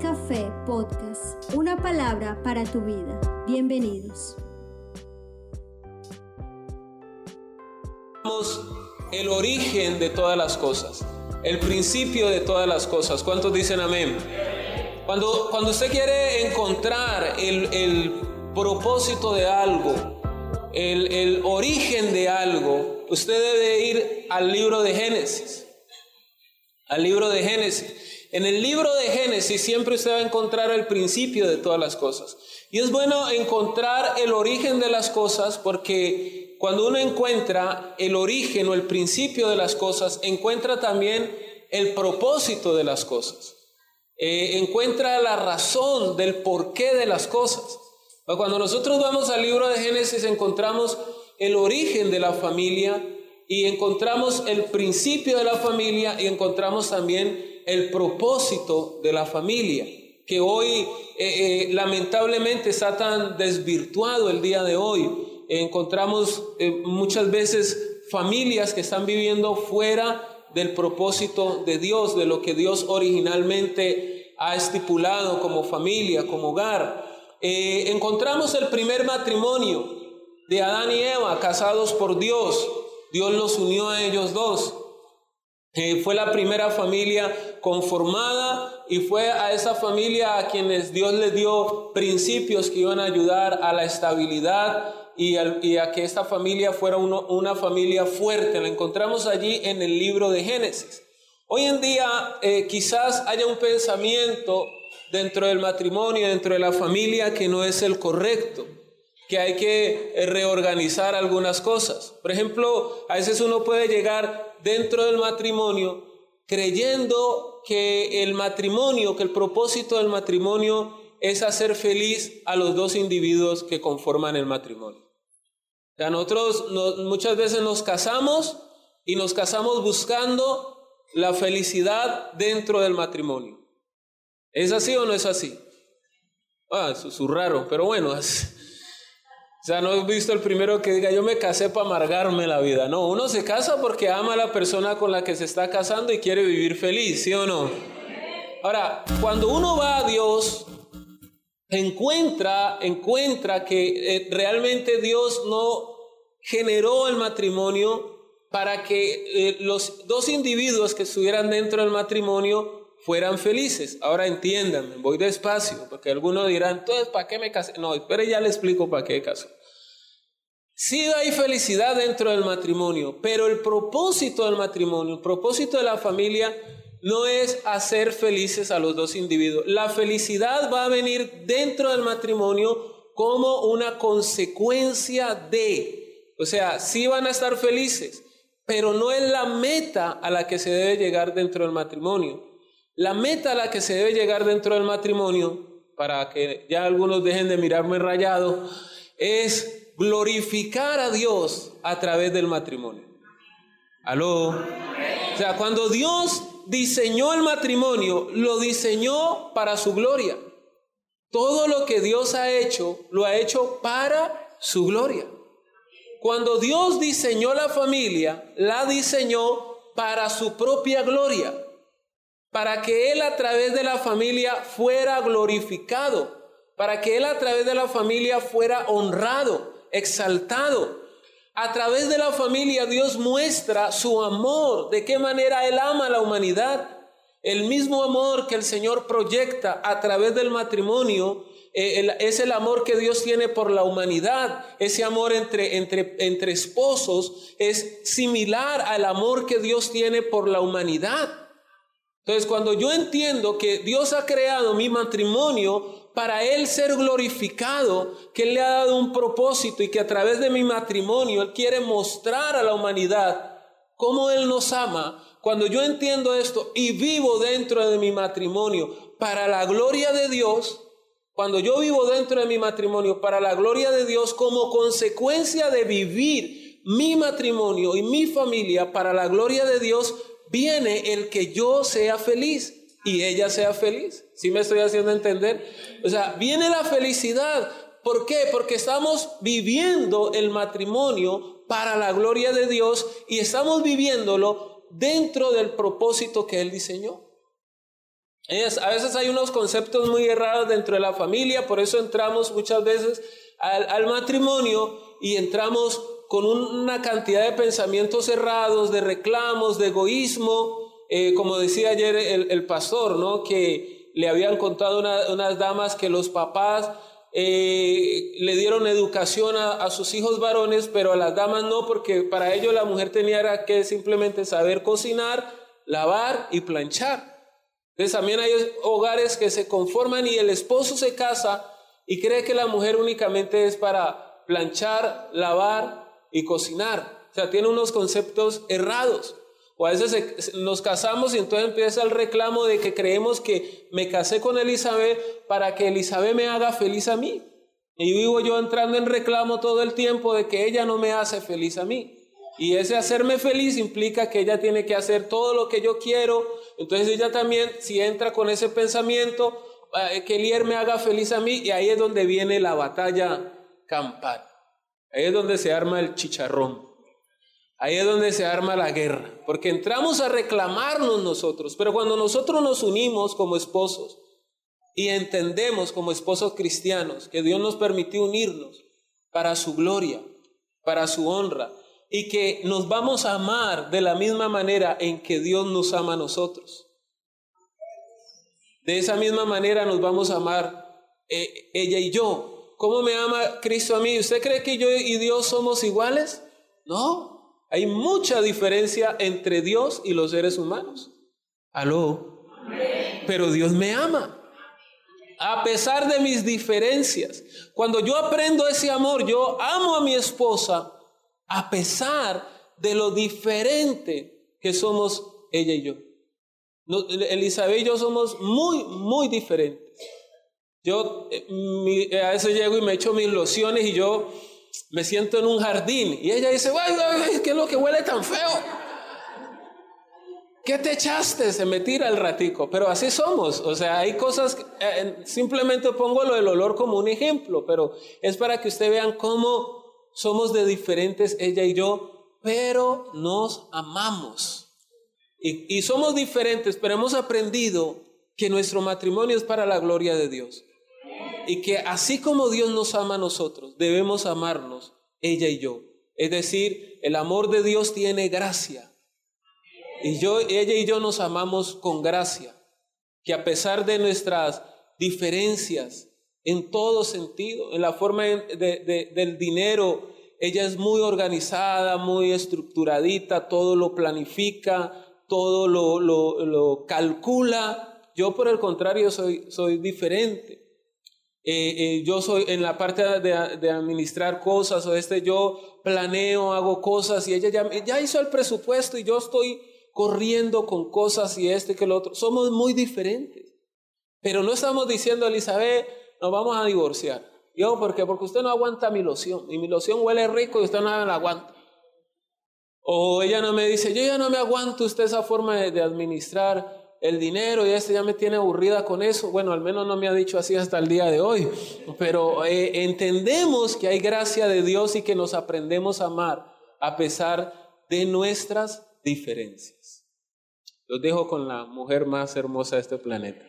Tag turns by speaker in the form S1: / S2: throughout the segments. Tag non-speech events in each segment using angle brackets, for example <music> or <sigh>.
S1: Café Podcast, una palabra para tu vida. Bienvenidos.
S2: El origen de todas las cosas, el principio de todas las cosas. ¿Cuántos dicen amén? Cuando, cuando usted quiere encontrar el, el propósito de algo, el, el origen de algo, usted debe ir al libro de Génesis. Al libro de Génesis. En el libro de Génesis siempre usted va a encontrar el principio de todas las cosas. Y es bueno encontrar el origen de las cosas porque cuando uno encuentra el origen o el principio de las cosas, encuentra también el propósito de las cosas. Eh, encuentra la razón del porqué de las cosas. Cuando nosotros vamos al libro de Génesis encontramos el origen de la familia y encontramos el principio de la familia y encontramos también el propósito de la familia, que hoy eh, eh, lamentablemente está tan desvirtuado el día de hoy. encontramos eh, muchas veces familias que están viviendo fuera del propósito de Dios, de lo que Dios originalmente ha estipulado como familia, como hogar. encontramos el primer matrimonio de Adán y Eva, casados por Dios. Dios los unió a ellos dos fue la primera familia conformada y fue a esa familia a quienes Dios les dio principios que iban a ayudar a la estabilidad y, a que esta familia fuera una familia fuerte. La encontramos allí en el libro de Génesis. Hoy en día eh, quizás haya un pensamiento dentro del matrimonio, dentro de la familia, que no es el correcto que hay que eh, reorganizar algunas cosas. Por ejemplo, a veces uno puede llegar dentro del matrimonio creyendo que el matrimonio, que el propósito del matrimonio es hacer feliz a los dos individuos que conforman el matrimonio. O sea, nosotros muchas veces nos casamos y nos casamos buscando la felicidad dentro del matrimonio. ¿Es así o no es así? Ah, raro, pero bueno, <laughs> o sea, no he visto el primero que diga, yo me casé para amargarme la vida. No, uno se casa porque ama a la persona con la que se está casando y quiere vivir feliz, ¿sí o no? Ahora, cuando uno va a Dios, encuentra, encuentra que eh, realmente Dios no generó el matrimonio para que eh, los dos individuos que estuvieran dentro del matrimonio fueran felices. Ahora entiéndanme, voy despacio, porque algunos dirán, entonces, ¿para qué me casé? No, pero ya le explico para qué caso. Sí hay felicidad dentro del matrimonio, pero el propósito del matrimonio, el propósito de la familia no es hacer felices a los dos individuos. La felicidad va a venir dentro del matrimonio como una consecuencia de, o sea, sí van a estar felices, pero no es la meta a la que se debe llegar dentro del matrimonio. La meta a la que se debe llegar dentro del matrimonio, para que ya algunos dejen de mirarme rayado, es glorificar a Dios a través del matrimonio. ¿Aló? O sea, cuando Dios diseñó el matrimonio, lo diseñó para su gloria. Todo lo que Dios ha hecho, lo ha hecho para su gloria. Cuando Dios diseñó la familia, la diseñó para su propia gloria para que Él a través de la familia fuera glorificado, para que Él a través de la familia fuera honrado, exaltado. A través de la familia Dios muestra su amor, de qué manera Él ama a la humanidad. El mismo amor que el Señor proyecta a través del matrimonio eh, es el amor que Dios tiene por la humanidad. Ese amor entre, entre, entre esposos es similar al amor que Dios tiene por la humanidad. Entonces, cuando yo entiendo que Dios ha creado mi matrimonio para Él ser glorificado, que Él le ha dado un propósito y que a través de mi matrimonio Él quiere mostrar a la humanidad cómo Él nos ama, cuando yo entiendo esto y vivo dentro de mi matrimonio para la gloria de Dios, cuando yo vivo dentro de mi matrimonio para la gloria de Dios como consecuencia de vivir mi matrimonio y mi familia para la gloria de Dios, viene el que yo sea feliz y ella sea feliz. ¿Sí me estoy haciendo entender? O sea, viene la felicidad. ¿Por qué? Porque estamos viviendo el matrimonio para la gloria de Dios y estamos viviéndolo dentro del propósito que Él diseñó. a veces hay unos conceptos muy errados dentro de la familia, por eso entramos muchas veces al, matrimonio y entramos con una cantidad de pensamientos errados, de reclamos, de egoísmo, eh, como decía ayer el, pastor, ¿no? que le habían contado unas damas que los papás eh, le dieron educación a, a, sus hijos varones, pero a las damas no, porque para ellos la mujer tenía que simplemente saber cocinar, lavar y planchar. Entonces también hay hogares que se conforman y el esposo se casa y cree que la mujer únicamente es para planchar, lavar y cocinar. O sea, tiene unos conceptos errados. O a veces nos casamos y entonces empieza el reclamo de que creemos que me casé con Elizabeth para que Elizabeth me haga feliz a mí. Y vivo yo entrando en reclamo todo el tiempo de que ella no me hace feliz a mí. Y ese hacerme feliz implica que ella tiene que hacer todo lo que yo quiero. Entonces ella también, si entra con ese pensamiento, eh, que Elier me haga feliz a mí, y ahí es donde viene la batalla campal. Ahí es donde se arma el chicharrón. Ahí es donde se arma la guerra. Porque entramos a reclamarnos nosotros. Pero cuando nosotros nos unimos como esposos y entendemos como esposos cristianos que Dios nos permitió unirnos para su gloria, para su honra, y que nos vamos a amar de la misma manera en que Dios nos ama a nosotros. De esa misma manera nos vamos a amar eh, ella y yo. ¿Cómo me ama Cristo a mí? ¿Usted cree que yo y Dios somos iguales? No, hay mucha diferencia entre Dios y los seres humanos. Aló. Pero Dios me ama. A pesar de mis diferencias. Cuando yo aprendo ese amor, yo amo a mi esposa a pesar de lo diferente que somos ella y yo. Elizabeth y yo somos muy, muy diferentes. Yo eh, a veces llego y me echo mis lociones y yo me siento en un jardín y ella dice, ¿qué es lo que huele tan feo? ¿Qué te echaste? Se me tira el ratico, pero así somos. O sea, hay cosas, eh, simplemente pongo lo del olor como un ejemplo, pero es para que ustedes vean cómo somos de diferentes, ella y yo, pero nos amamos. Y, somos diferentes, pero hemos aprendido que nuestro matrimonio es para la gloria de Dios. Y que así como Dios nos ama a nosotros, debemos amarnos, ella y yo. Es decir, el amor de Dios tiene gracia. Y yo, ella y yo nos amamos con gracia. Que a pesar de nuestras diferencias, en todo sentido, en la forma del dinero. Ella es muy organizada, muy estructuradita, todo lo planifica, todo lo, calcula. Yo por el contrario soy, soy diferente. Eh, eh, yo soy en la parte de, administrar cosas o este, yo planeo, hago cosas y ella ya, ya hizo el presupuesto y yo estoy corriendo con cosas y este que lo otro. Somos muy diferentes. Pero no estamos diciendo, Elizabeth, nos vamos a divorciar. Yo, ¿por qué? Porque usted no aguanta mi loción. Y mi loción huele rico y usted no la aguanta. O ella no me dice, yo ya no me aguanto usted esa forma de, administrar el dinero y este ya me tiene aburrida con eso. Bueno, al menos no me ha dicho así hasta el día de hoy. Pero eh, entendemos que hay gracia de Dios y que nos aprendemos a amar a pesar de nuestras diferencias. Los dejo con la mujer más hermosa de este planeta.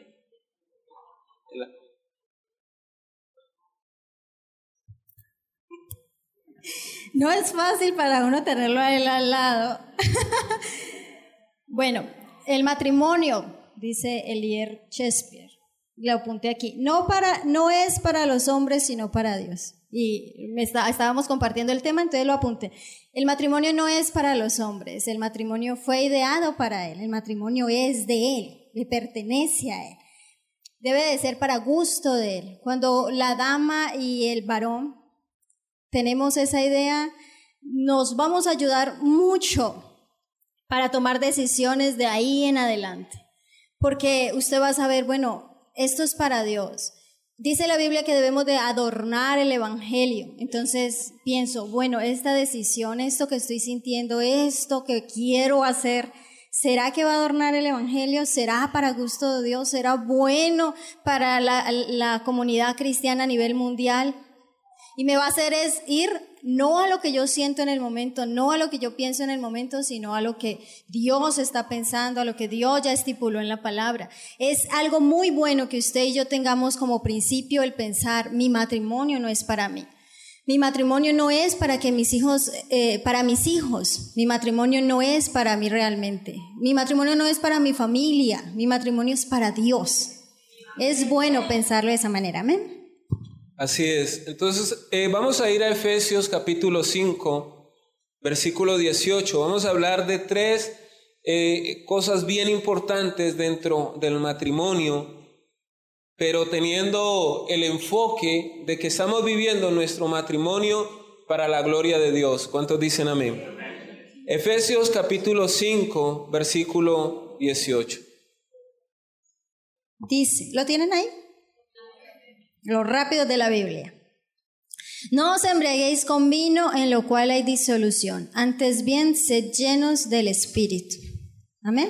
S1: No es fácil para uno tenerlo a él al lado. <laughs> bueno, el matrimonio, dice Elier Shakespeare, lo apunté aquí, no, para, no es para los hombres, sino para Dios. Y me estábamos compartiendo el tema, entonces lo apunté. El matrimonio no es para los hombres, el matrimonio fue ideado para él, el matrimonio es de él, le pertenece a él. Debe de ser para gusto de él. Cuando la dama y el varón tenemos esa idea, nos vamos a ayudar mucho para tomar decisiones de ahí en adelante. Porque usted va a saber, bueno, esto es para Dios. Dice la Biblia que debemos de adornar el Evangelio. Entonces pienso, bueno, esta decisión, esto que estoy sintiendo, esto que quiero hacer, ¿será que va a adornar el Evangelio? ¿Será para gusto de Dios? ¿Será bueno para la, la comunidad cristiana a nivel mundial? Y me va a hacer es ir no a lo que yo siento en el momento, no a lo que yo pienso en el momento, sino a lo que Dios está pensando, a lo que Dios ya estipuló en la palabra. Es algo muy bueno que usted y yo tengamos como principio el pensar, mi matrimonio no es para mí. Mi matrimonio no es para que mis hijos, eh, para mis hijos. Mi matrimonio no es para mí realmente. Mi matrimonio no es para mi familia. Mi matrimonio es para Dios. Es bueno pensarlo de esa manera. Amén.
S2: Así es. Entonces, eh, vamos a ir a Efesios capítulo 5, versículo 18. Vamos a hablar de tres eh, cosas bien importantes dentro del matrimonio, pero teniendo el enfoque de que estamos viviendo nuestro matrimonio para la gloria de Dios. ¿Cuántos dicen amén? Efesios capítulo 5, versículo 18.
S1: Dice, ¿lo tienen ahí? Lo rápido de la Biblia. No os embriaguéis con vino en lo cual hay disolución, antes bien sed llenos del Espíritu. Amén.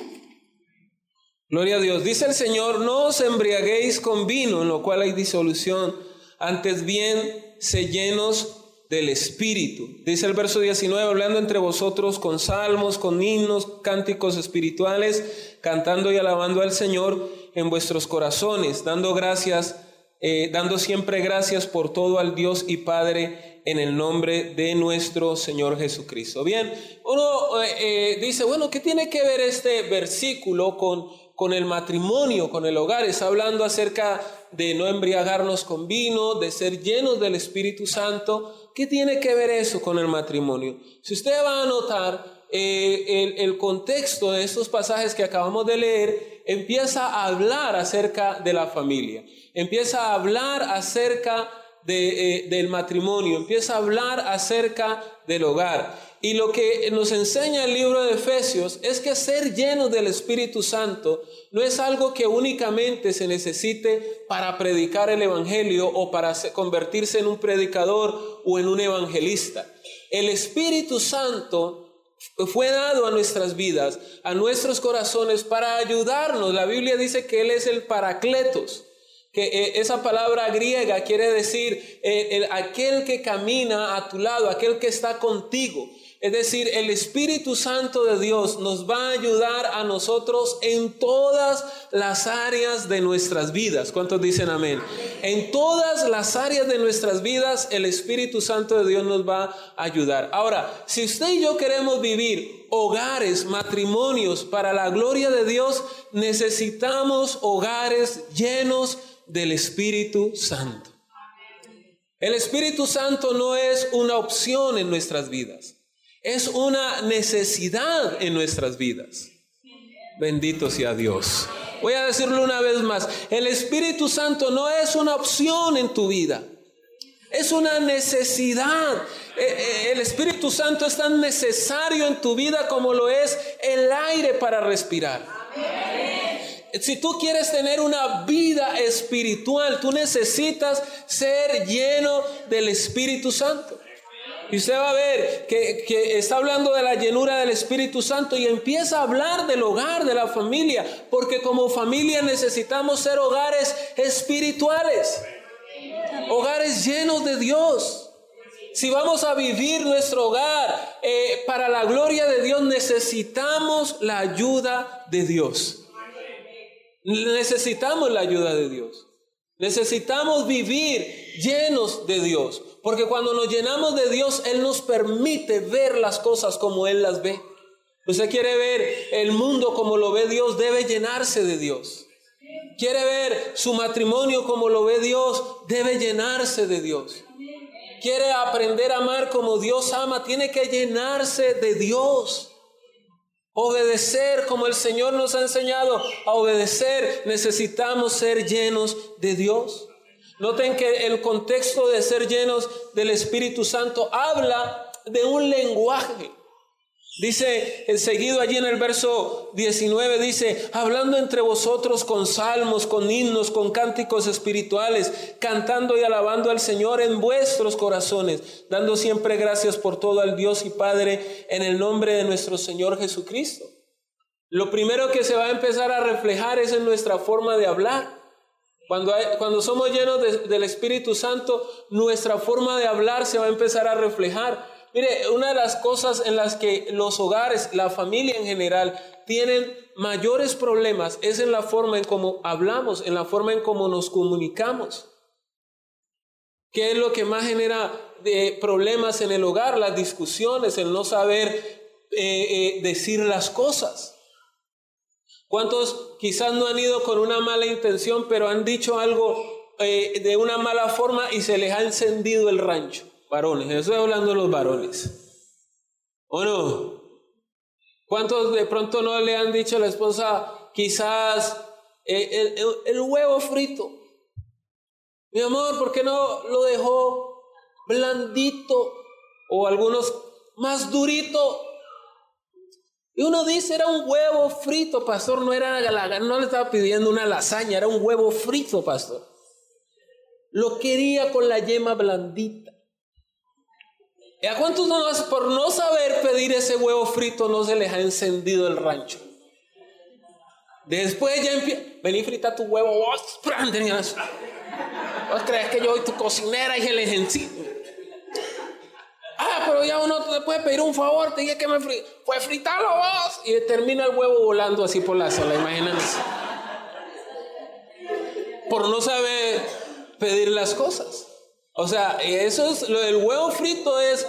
S2: Gloria a Dios. Dice el Señor, no os embriaguéis con vino en lo cual hay disolución, antes bien sed llenos del Espíritu. Dice el verso 19, hablando entre vosotros con salmos, con himnos, cánticos espirituales, cantando y alabando al Señor en vuestros corazones, dando gracias eh, dando siempre gracias por todo al Dios y Padre en el nombre de nuestro Señor Jesucristo. Bien, uno eh, eh, dice, bueno, ¿qué tiene que ver este versículo con, con el matrimonio, con el hogar? Está hablando acerca de no embriagarnos con vino, de ser llenos del Espíritu Santo. ¿Qué tiene que ver eso con el matrimonio? Si usted va a notar, el, el contexto de estos pasajes que acabamos de leer empieza a hablar acerca de la familia empieza a hablar acerca eh, del matrimonio, empieza a hablar acerca del hogar. Y lo que nos enseña el libro de Efesios es que ser lleno del Espíritu Santo no es algo que únicamente se necesite para predicar el Evangelio o para convertirse en un predicador o en un evangelista. El Espíritu Santo fue dado a nuestras vidas, a nuestros corazones para ayudarnos. La Biblia dice que Él es el paracletos que eh, esa palabra griega quiere decir eh, el, aquel que camina a tu lado, aquel que está contigo. Es decir, el Espíritu Santo de Dios nos va a ayudar a nosotros en todas las áreas de nuestras vidas. ¿Cuántos dicen amén? En todas las áreas de nuestras vidas, el Espíritu Santo de Dios nos va a ayudar. Ahora, si usted y yo queremos vivir hogares, matrimonios para la gloria de Dios, necesitamos hogares llenos del Espíritu Santo. El Espíritu Santo no es una opción en nuestras vidas, es una necesidad en nuestras vidas. Bendito sea Dios. Voy a decirlo una vez más, el Espíritu Santo no es una opción en tu vida, es una necesidad. Eh, eh, el Espíritu Santo es tan necesario en tu vida como lo es el aire para respirar. Si tú quieres tener una vida espiritual, tú necesitas ser lleno del Espíritu Santo. Y usted va a ver que, que, está hablando de la llenura del Espíritu Santo y empieza a hablar del hogar, de la familia, porque como familia necesitamos ser hogares espirituales, hogares llenos de Dios. Si vamos a vivir nuestro hogar eh, para la gloria de Dios, necesitamos la ayuda de Dios. Necesitamos la ayuda de Dios. Necesitamos vivir llenos de Dios. Porque cuando nos llenamos de Dios, Él nos permite ver las cosas como Él las ve. Usted quiere ver el mundo como lo ve Dios, debe llenarse de Dios. Quiere ver su matrimonio como lo ve Dios, debe llenarse de Dios. Quiere aprender a amar como Dios ama, tiene que llenarse de Dios. Obedecer como el Señor nos ha enseñado a obedecer, necesitamos ser llenos de Dios. Noten que el contexto de ser llenos del Espíritu Santo habla de un lenguaje. Dice el seguido allí en el verso 19, dice, hablando entre vosotros con salmos, con himnos, con cánticos espirituales, cantando y alabando al Señor en vuestros corazones, dando siempre gracias por todo al Dios y Padre en el nombre de nuestro Señor Jesucristo. Lo primero que se va a empezar a reflejar es en nuestra forma de hablar. Cuando, cuando somos llenos del Espíritu Santo, nuestra forma de hablar se va a empezar a reflejar. Mire, una de las cosas en las que los hogares, la familia en general, tienen mayores problemas es en la forma en cómo hablamos, en la forma en cómo nos comunicamos. ¿Qué es lo que más genera de problemas en el hogar? Las discusiones, el no saber eh, eh, decir las cosas. ¿Cuántos quizás no han ido con una mala intención, pero han dicho algo eh, de una mala forma y se les ha encendido el rancho? Varones, estoy hablando de los varones. ¿O no? ¿Cuántos de pronto no le han dicho a la esposa, quizás el, el huevo frito? Mi amor, ¿por qué no lo dejó blandito o algunos más durito? Y uno dice, era un huevo frito, pastor, no era no le estaba pidiendo una lasaña, era un huevo frito, pastor. Lo quería con la yema blandita. ¿Y a cuántos no, por no saber pedir ese huevo frito no se les ha encendido el rancho? Después ya empieza, vení frita tu huevo, vos, ¿Vos crees que yo soy tu cocinera y el encima? Ah, pero ya uno te puede pedir un favor, te dije que me fui, fue fritarlo vos. Y termina el huevo volando así por la sala, imagínense. Por no saber pedir las cosas. O sea, eso es, lo del huevo frito es,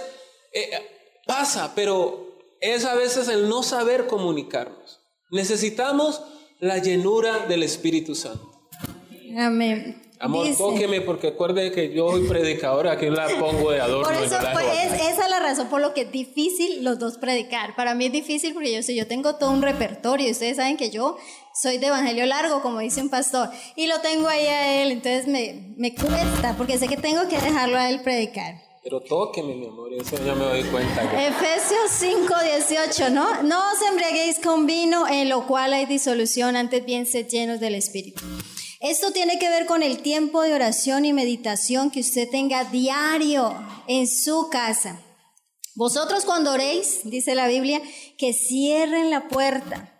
S2: eh, pasa, pero es a veces el no saber comunicarnos. Necesitamos la llenura del Espíritu Santo.
S1: Amén.
S2: Amor, tóqueme porque acuerde que yo soy predicador, aquí la pongo de adorno.
S1: Por eso, pues, esa es la razón por lo que es difícil los dos predicar. Para mí es difícil porque yo yo tengo todo un repertorio. Ustedes saben que yo soy de evangelio largo, como dice un pastor, y lo tengo ahí a él, entonces me, me cuesta porque sé que tengo que dejarlo a él predicar.
S2: Pero tóqueme, mi amor, eso ya me doy cuenta.
S1: Efesios 5, 18, ¿no? No os embriaguéis con vino en lo cual hay disolución, antes bien sed llenos del Espíritu. Esto tiene que ver con el tiempo de oración y meditación que usted tenga diario en su casa. Vosotros cuando oréis, dice la Biblia, que cierren la puerta.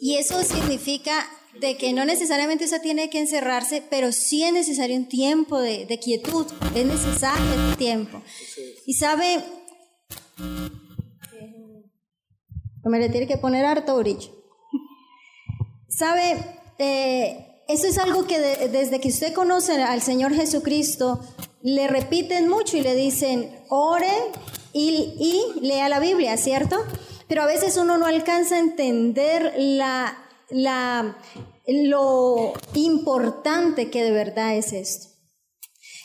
S1: Y eso significa de que no necesariamente usted tiene que encerrarse, pero sí es necesario un tiempo de, quietud, es necesario el tiempo. Y sabe, me le tiene que poner harto brillo. <laughs> Sabe, eh, eso es algo que desde que usted conoce al Señor Jesucristo, le repiten mucho y le dicen, ore y, y lea la Biblia, ¿cierto? Pero a veces uno no alcanza a entender la, la, lo importante que de verdad es esto.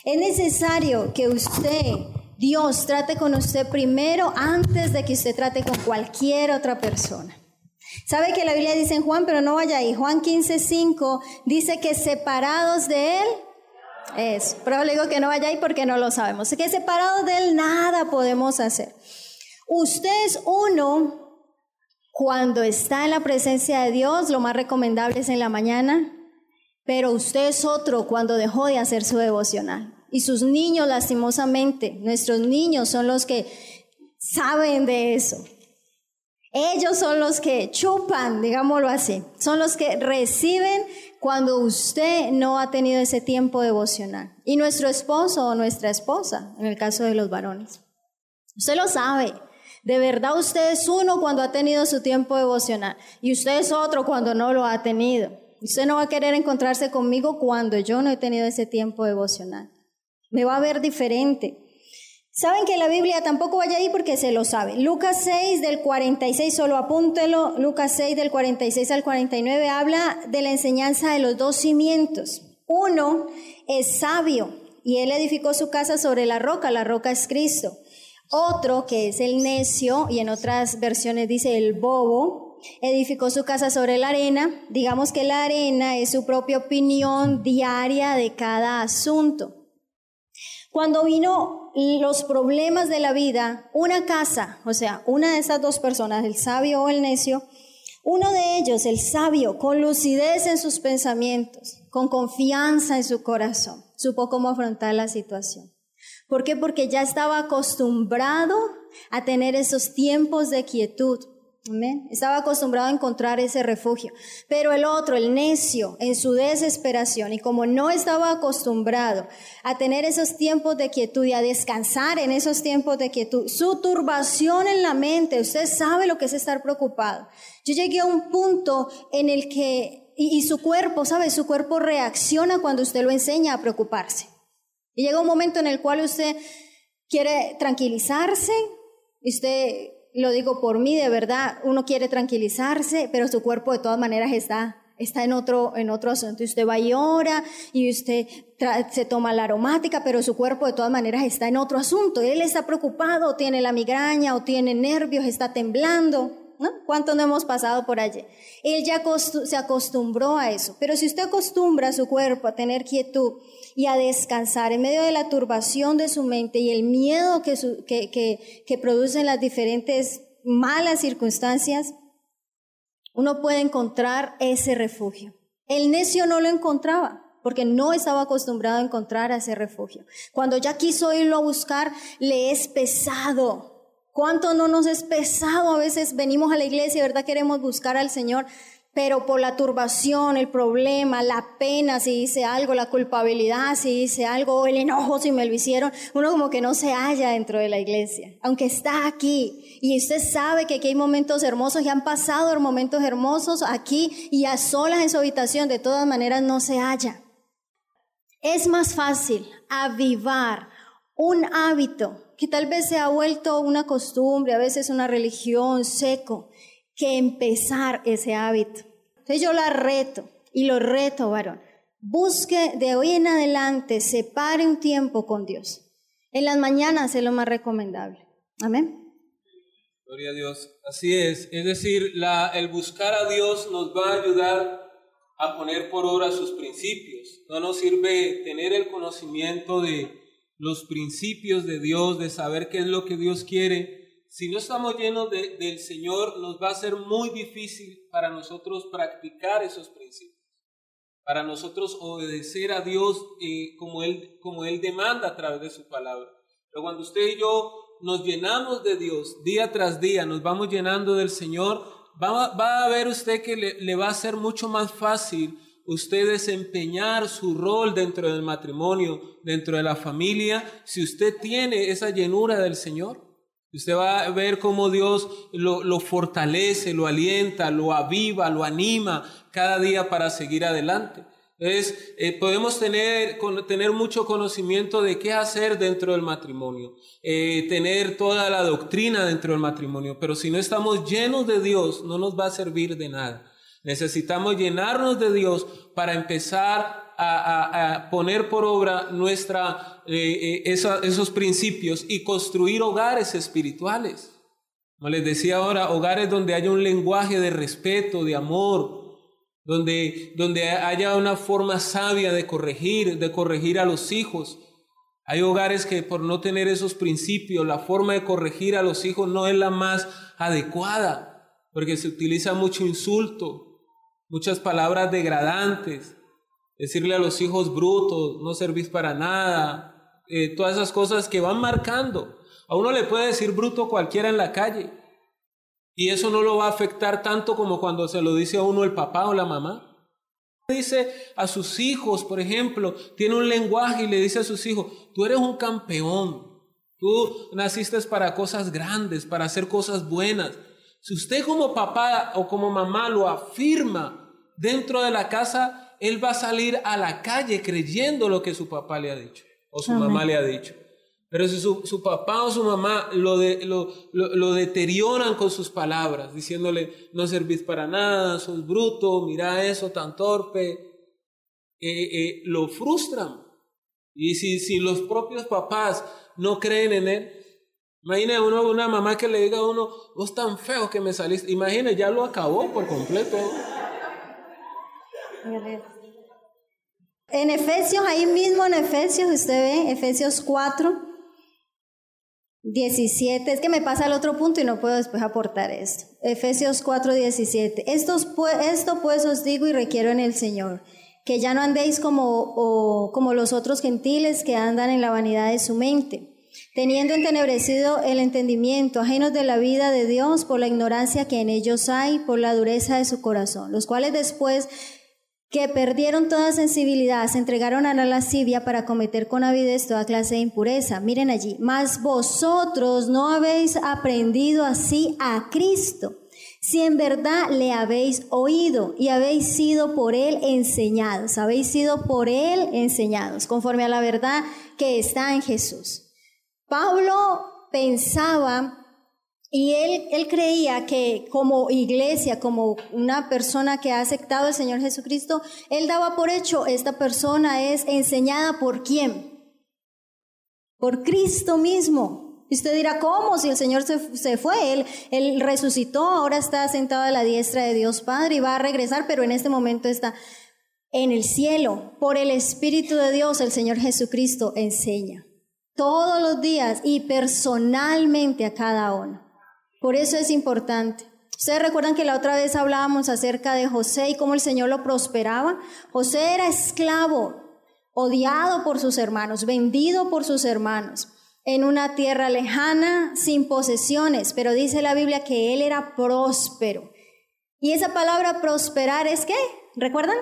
S1: Es necesario que usted, Dios, trate con usted primero antes de que usted trate con cualquier otra persona. ¿Sabe que la Biblia dice en Juan, pero no vaya ahí? Juan 15, 5 dice que separados de Él, es, pero le digo que no vaya ahí porque no lo sabemos. Que separados de Él nada podemos hacer. Usted es uno cuando está en la presencia de Dios, lo más recomendable es en la mañana, pero usted es otro cuando dejó de hacer su devocional. Y sus niños, lastimosamente, nuestros niños son los que saben de eso. Ellos son los que chupan, digámoslo así. Son los que reciben cuando usted no ha tenido ese tiempo devocional. Y nuestro esposo o nuestra esposa, en el caso de los varones. Usted lo sabe. De verdad usted es uno cuando ha tenido su tiempo devocional. Y usted es otro cuando no lo ha tenido. Usted no va a querer encontrarse conmigo cuando yo no he tenido ese tiempo devocional. Me va a ver diferente. Saben que la Biblia tampoco vaya ahí porque se lo sabe. Lucas 6 del 46, solo apúntelo, Lucas 6 del 46 al 49 habla de la enseñanza de los dos cimientos. Uno es sabio y él edificó su casa sobre la roca, la roca es Cristo. Otro, que es el necio, y en otras versiones dice el bobo, edificó su casa sobre la arena. Digamos que la arena es su propia opinión diaria de cada asunto. Cuando vino los problemas de la vida, una casa, o sea, una de esas dos personas, el sabio o el necio, uno de ellos, el sabio, con lucidez en sus pensamientos, con confianza en su corazón, supo cómo afrontar la situación. ¿Por qué? Porque ya estaba acostumbrado a tener esos tiempos de quietud. Estaba acostumbrado a encontrar ese refugio. Pero el otro, el necio, en su desesperación, y como no estaba acostumbrado a tener esos tiempos de quietud y a descansar en esos tiempos de quietud, su turbación en la mente, usted sabe lo que es estar preocupado. Yo llegué a un punto en el que, y, y su cuerpo, ¿sabe? Su cuerpo reacciona cuando usted lo enseña a preocuparse. Y llega un momento en el cual usted quiere tranquilizarse, usted lo digo por mí, de verdad, uno quiere tranquilizarse, pero su cuerpo de todas maneras está, está en otro, en otro asunto. Y usted va y ora y usted se toma la aromática, pero su cuerpo de todas maneras está en otro asunto. Él está preocupado, o tiene la migraña, o tiene nervios, está temblando. ¿No? ¿Cuánto no hemos pasado por allí? Él ya se acostumbró a eso. Pero si usted acostumbra a su cuerpo a tener quietud y a descansar en medio de la turbación de su mente y el miedo que, que, que producen las diferentes malas circunstancias, uno puede encontrar ese refugio. El necio no lo encontraba porque no estaba acostumbrado a encontrar ese refugio. Cuando ya quiso irlo a buscar, le es pesado ¿Cuánto no nos es pesado? A veces venimos a la iglesia verdad queremos buscar al Señor, pero por la turbación, el problema, la pena si dice algo, la culpabilidad si dice algo, el enojo si me lo hicieron, uno como que no se halla dentro de la iglesia, aunque está aquí. Y usted sabe que aquí hay momentos hermosos y han pasado momentos hermosos aquí y a solas en su habitación, de todas maneras no se halla. Es más fácil avivar un hábito que tal vez se ha vuelto una costumbre, a veces una religión seco, que empezar ese hábito. Entonces yo la reto y lo reto, varón. Busque de hoy en adelante, separe un tiempo con Dios. En las mañanas es lo más recomendable. Amén.
S2: Gloria a Dios. Así es. Es decir, el buscar a Dios nos va a ayudar a poner por obra sus principios. No nos sirve tener el conocimiento de, los principios de Dios, de saber qué es lo que Dios quiere, si no estamos llenos del Señor, nos va a ser muy difícil para nosotros practicar esos principios, para nosotros obedecer a Dios eh, como, él, como Él demanda a través de su palabra. Pero cuando usted y yo nos llenamos de Dios día tras día, nos vamos llenando del Señor, va, va a ver usted que le, le va a ser mucho más fácil usted desempeñar su rol dentro del matrimonio, dentro de la familia, si usted tiene esa llenura del Señor. Usted va a ver cómo Dios lo, fortalece, lo alienta, lo aviva, lo anima cada día para seguir adelante. Entonces, eh, podemos tener, tener mucho conocimiento de qué hacer dentro del matrimonio, eh, tener toda la doctrina dentro del matrimonio, pero si no estamos llenos de Dios, no nos va a servir de nada. Necesitamos llenarnos de Dios para empezar a, poner por obra nuestra, eh, eh, esos principios y construir hogares espirituales. Como les decía ahora, hogares donde haya un lenguaje de respeto, de amor, donde, donde haya una forma sabia de corregir, de corregir a los hijos. Hay hogares que por no tener esos principios, la forma de corregir a los hijos no es la más adecuada, porque se utiliza mucho insulto, muchas palabras degradantes, decirle a los hijos brutos, no servís para nada, eh, todas esas cosas que van marcando. A uno le puede decir bruto cualquiera en la calle y eso no lo va a afectar tanto como cuando se lo dice a uno el papá o la mamá. Dice a sus hijos, por ejemplo, tiene un lenguaje y le dice a sus hijos, tú eres un campeón, tú naciste para cosas grandes, para hacer cosas buenas. Si usted como papá o como mamá lo afirma, dentro de la casa, él va a salir a la calle creyendo lo que su papá le ha dicho o su mamá le ha dicho. Pero si su, papá o su mamá lo, lo, deterioran con sus palabras, diciéndole, no servís para nada, sos bruto, mira eso tan torpe, eh, eh, lo frustran. Y si, si los propios papás no creen en él, imagina uno, una mamá que le diga a uno, vos tan feo que me saliste, imagina, ya lo acabó por completo.
S1: En Efesios, ahí mismo en Efesios, usted ve, Efesios 4, 17. Es que me pasa al otro punto y no puedo después aportar esto. Efesios 4, 17. Esto, pues os digo y requiero en el Señor, que ya no andéis como, como los otros gentiles que andan en la vanidad de su mente teniendo entenebrecido el entendimiento, ajenos de la vida de Dios por la ignorancia que en ellos hay, por la dureza de su corazón, los cuales después que perdieron toda sensibilidad, se entregaron a la lascivia para cometer con avidez toda clase de impureza. Miren allí, mas vosotros no habéis aprendido así a Cristo, si en verdad le habéis oído y habéis sido por él enseñados, habéis sido por él enseñados, conforme a la verdad que está en Jesús. Pablo pensaba y él, él creía que como iglesia, como una persona que ha aceptado al Señor Jesucristo, él daba por hecho, esta persona es enseñada por quién? Por Cristo mismo. Y usted dirá, ¿cómo? Si el Señor se, se, fue, él, él resucitó, ahora está sentado a la diestra de Dios Padre y va a regresar, pero en este momento está en el cielo. Por el Espíritu de Dios, el Señor Jesucristo enseña todos los días y personalmente a cada uno. Por eso es importante. Ustedes recuerdan que la otra vez hablábamos acerca de José y cómo el Señor lo prosperaba. José era esclavo, odiado por sus hermanos, vendido por sus hermanos, en una tierra lejana, sin posesiones, pero dice la Biblia que él era próspero. Y esa palabra prosperar es qué? ¿Recuerdan?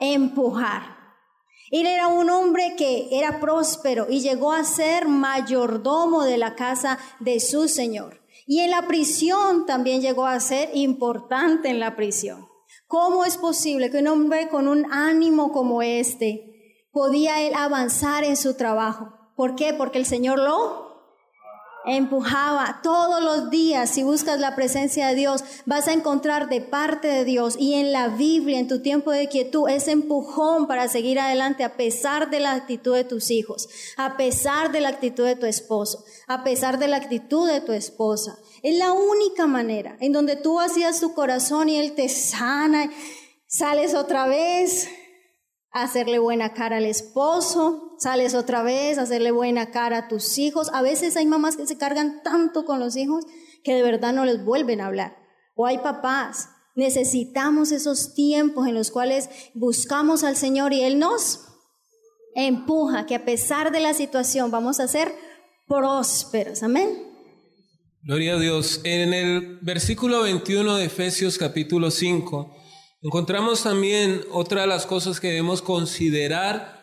S1: Empujar. Él era un hombre que era próspero y llegó a ser mayordomo de la casa de su Señor. Y en la prisión también llegó a ser importante en la prisión. ¿Cómo es posible que un hombre con un ánimo como este podía él avanzar en su trabajo? ¿Por qué? Porque el Señor lo empujaba todos los días. Si buscas la presencia de Dios, vas a encontrar de parte de Dios y en la Biblia, en tu tiempo de quietud, ese empujón para seguir adelante a pesar de la actitud de tus hijos, a pesar de la actitud de tu esposo, a pesar de la actitud de tu esposa. Es la única manera en donde tú vacías tu corazón y Él te sana, sales otra vez a hacerle buena cara al esposo, sales otra vez a hacerle buena cara a tus hijos. A veces hay mamás que se cargan tanto con los hijos que de verdad no les vuelven a hablar. O hay papás. Necesitamos esos tiempos en los cuales buscamos al Señor y Él nos empuja que a pesar de la situación vamos a ser prósperos. Amén.
S2: Gloria a Dios. En el versículo 21 de Efesios capítulo 5 encontramos también otra de las cosas que debemos considerar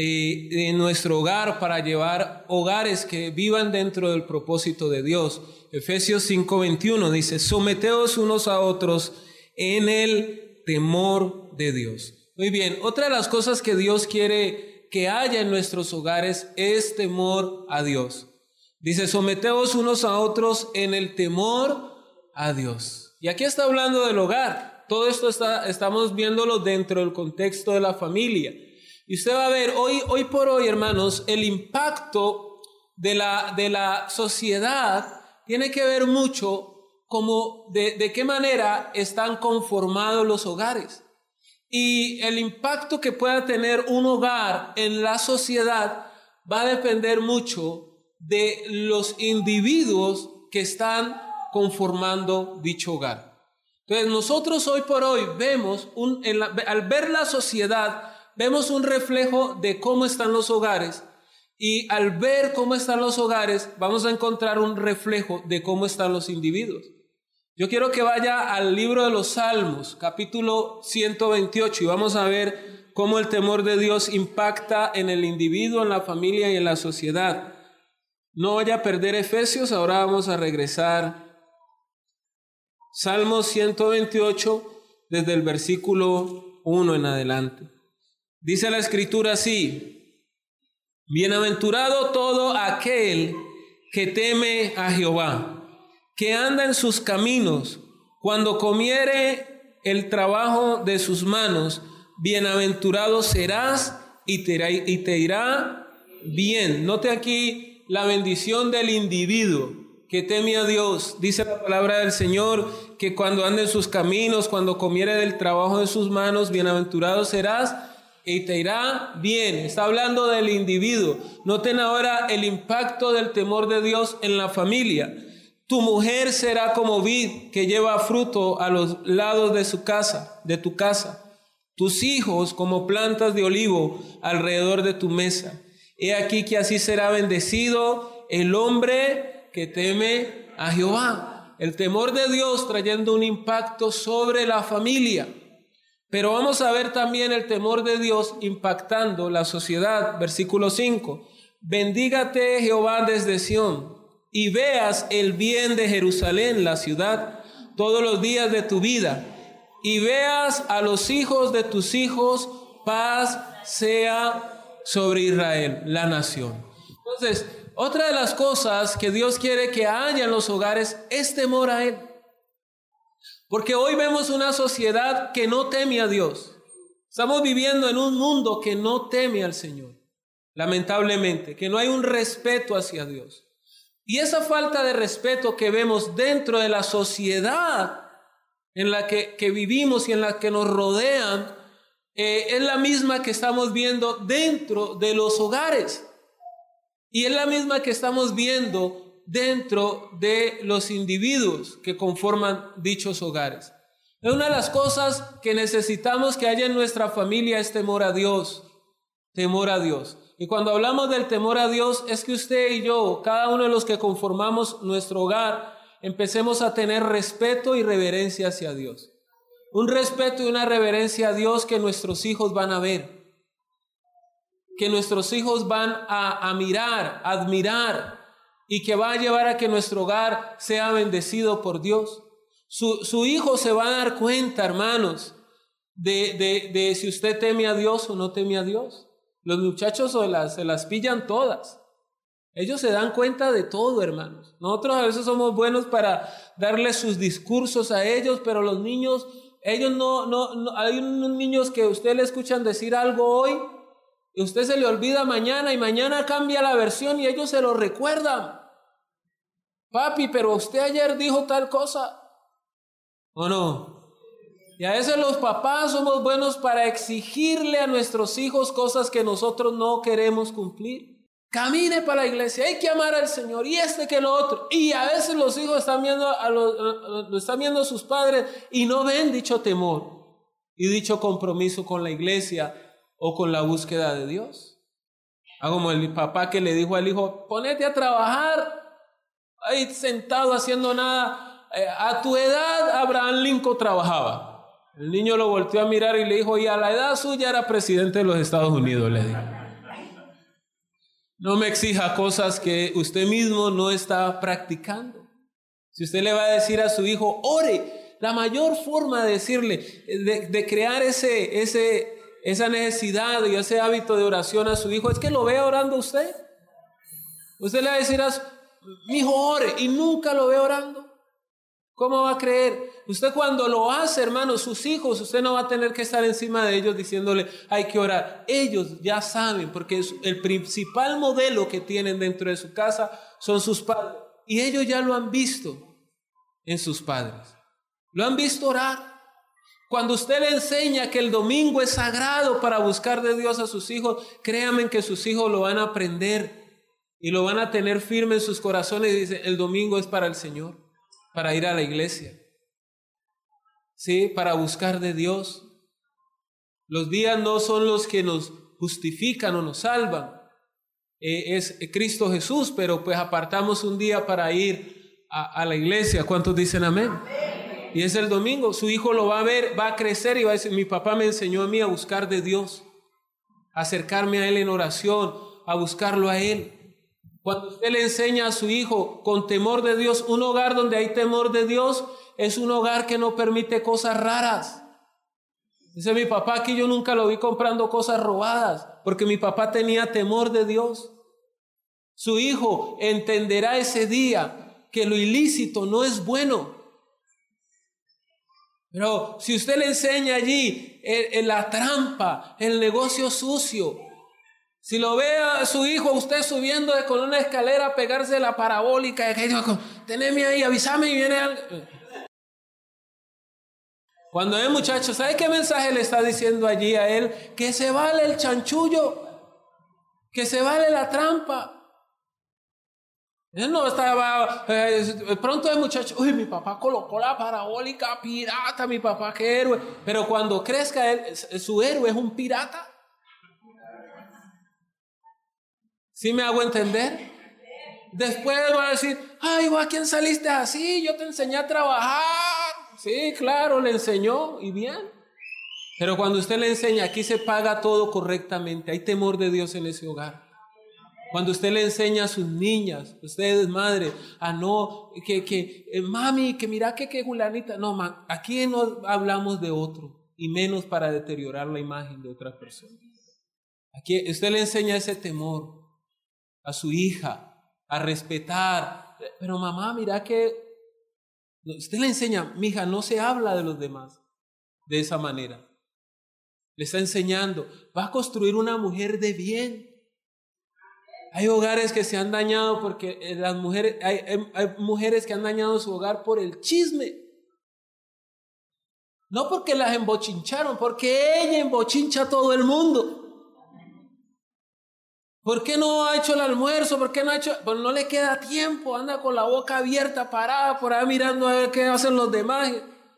S2: eh, en nuestro hogar para llevar hogares que vivan dentro del propósito de Dios. Efesios 5:21 dice, someteos unos a otros en el temor de Dios. Muy bien, otra de las cosas que Dios quiere que haya en nuestros hogares es temor a Dios. Dice, someteos unos a otros en el temor a Dios. Y aquí está hablando del hogar. Todo esto está, estamos viéndolo dentro del contexto de la familia. Y usted va a ver hoy, hoy por hoy, hermanos, el impacto de la, de la sociedad tiene que ver mucho como de, de qué manera están conformados los hogares. Y el impacto que pueda tener un hogar en la sociedad va a depender mucho de los individuos que están conformando dicho hogar. Entonces nosotros hoy por hoy vemos, un, al ver la sociedad, vemos un reflejo de cómo están los hogares y al ver cómo están los hogares vamos a encontrar un reflejo de cómo están los individuos. Yo quiero que vaya al libro de los Salmos, capítulo 128, y vamos a ver cómo el temor de Dios impacta en el individuo, en la familia y en la sociedad. No vaya a perder Efesios, ahora vamos a regresar. Salmos 128, desde el versículo 1 en adelante. Dice la escritura así, bienaventurado todo aquel que teme a Jehová, que anda en sus caminos, cuando comiere el trabajo de sus manos, bienaventurado serás y te irá, te bien. Note aquí la bendición del individuo que teme a Dios. Dice la palabra del Señor que cuando ande en sus caminos, cuando comiere del trabajo de sus manos, bienaventurado serás y te irá bien. Está hablando del individuo. Noten ahora el impacto del temor de Dios en la familia. Tu mujer será como vid que lleva fruto a los lados de su casa, de tu casa. Tus hijos como plantas de olivo alrededor de tu mesa. He aquí que así será bendecido el hombre que teme a Jehová. El temor de Dios trayendo un impacto sobre la familia. Pero vamos a ver también el temor de Dios impactando la sociedad. Versículo 5. Bendígate Jehová desde Sión y veas el bien de Jerusalén, la ciudad, todos los días de tu vida. Y veas a los hijos de tus hijos, paz sea sobre Israel, la nación. Entonces, otra de las cosas que Dios quiere que haya en los hogares es temor a Él. Porque hoy vemos una sociedad que no teme a Dios. Estamos viviendo en un mundo que no teme al Señor, lamentablemente, que no hay un respeto hacia Dios. Y esa falta de respeto que vemos dentro de la sociedad en la que, vivimos y en la que nos rodean, eh, es la misma que estamos viendo dentro de los hogares. Y es la misma que estamos viendo dentro de los individuos que conforman dichos hogares. Una de las cosas que necesitamos que haya en nuestra familia es temor a Dios, temor a Dios. Y cuando hablamos del temor a Dios es que usted y yo, cada uno de los que conformamos nuestro hogar, empecemos a tener respeto y reverencia hacia Dios. Un respeto y una reverencia a Dios que nuestros hijos van a ver, que nuestros hijos van a, a mirar, admirar, y que va a llevar a que nuestro hogar sea bendecido por Dios. Su, hijo se va a dar cuenta, hermanos, de, de, si usted teme a Dios o no teme a Dios. Los muchachos se las, se las pillan todas. Ellos se dan cuenta de todo, hermanos. Nosotros a veces somos buenos para darles sus discursos a ellos, pero los niños, ellos no, no, no, hay unos niños que usted le escuchan decir algo hoy y usted se le olvida mañana y mañana cambia la versión y ellos se lo recuerdan. Papi, pero usted ayer dijo tal cosa. ¿O no? Y a veces los papás somos buenos para exigirle a nuestros hijos cosas que nosotros no queremos cumplir. Camine para la iglesia, hay que amar al Señor y este que lo otro. Y a veces los hijos están viendo a lo están viendo a sus padres y no ven dicho temor y dicho compromiso con la iglesia o con la búsqueda de Dios. Ah, como el papá que le dijo al hijo, ponete a trabajar ahí sentado haciendo nada. Eh, a tu edad Abraham Lincoln trabajaba. El niño lo volteó a mirar y le dijo, y a la edad suya era presidente de los Estados Unidos, le dijo. No me exija cosas que usted mismo no está practicando. Si usted le va a decir a su hijo, ore, la mayor forma de decirle, de, crear ese, ese, esa necesidad y ese hábito de oración a su hijo, es que lo vea orando usted. Usted le va a decir a su, mi hijo ore y nunca lo ve orando. ¿Cómo va a creer? Usted cuando lo hace, hermano, sus hijos, usted no va a tener que estar encima de ellos diciéndole, hay que orar. Ellos ya saben, porque el principal modelo que tienen dentro de su casa son sus padres. Y ellos ya lo han visto en sus padres. Lo han visto orar. Cuando usted le enseña que el domingo es sagrado para buscar de Dios a sus hijos, créanme que sus hijos lo van a aprender y lo van a tener firme en sus corazones. Y dice, el domingo es para el Señor, para ir a la iglesia. Sí, para buscar de Dios. Los días no son los que nos justifican o nos salvan. Eh, es Cristo Jesús, pero pues apartamos un día para ir a, a la iglesia. ¿Cuántos dicen amén? Y es el domingo. Su hijo lo va a ver, va a crecer y va a decir, mi papá me enseñó a mí a buscar de Dios, a acercarme a Él en oración, a buscarlo a Él. Cuando usted le enseña a su hijo con temor de Dios, un hogar donde hay temor de Dios es un hogar que no permite cosas raras. Dice mi papá que yo nunca lo vi comprando cosas robadas, porque mi papá tenía temor de Dios. Su hijo entenderá ese día que lo ilícito no es bueno. Pero si usted le enseña allí en, la trampa, el negocio sucio, si lo ve a su hijo, usted subiendo con una escalera a pegarse la parabólica, teneme ahí, avísame y viene algo. Cuando es muchacho, ¿sabe qué mensaje le está diciendo allí a él? Que se vale el chanchullo, que se vale la trampa. Él no estaba, eh, pronto el muchacho, uy, mi papá colocó la parabólica pirata, mi papá qué héroe. Pero cuando crezca él, su héroe es un pirata. ¿Sí me hago entender? Después va a decir, ay, ¿a quién saliste así? Yo te enseñé a trabajar. Sí, claro, le enseñó y bien. Pero cuando usted le enseña, aquí se paga todo correctamente. Hay temor de Dios en ese hogar. Cuando usted le enseña a sus niñas, ustedes madre, a no, que, que, eh, mami, que mira que, que Julanita, no, aquí no hablamos de otro, y menos para deteriorar la imagen de otra persona. Aquí usted le enseña ese temor a su hija, a respetar, pero mamá, mira que, usted le enseña, mi hija, no se habla de los demás de esa manera. Le está enseñando, va a construir una mujer de bien, hay hogares que se han dañado porque eh, las mujeres, hay, mujeres que han dañado su hogar por el chisme. No porque las embochincharon, porque ella embochincha a todo el mundo. ¿Por qué no ha hecho el almuerzo? ¿Por qué no ha hecho? Pues no le queda tiempo, anda con la boca abierta, parada, por ahí mirando a ver qué hacen los demás.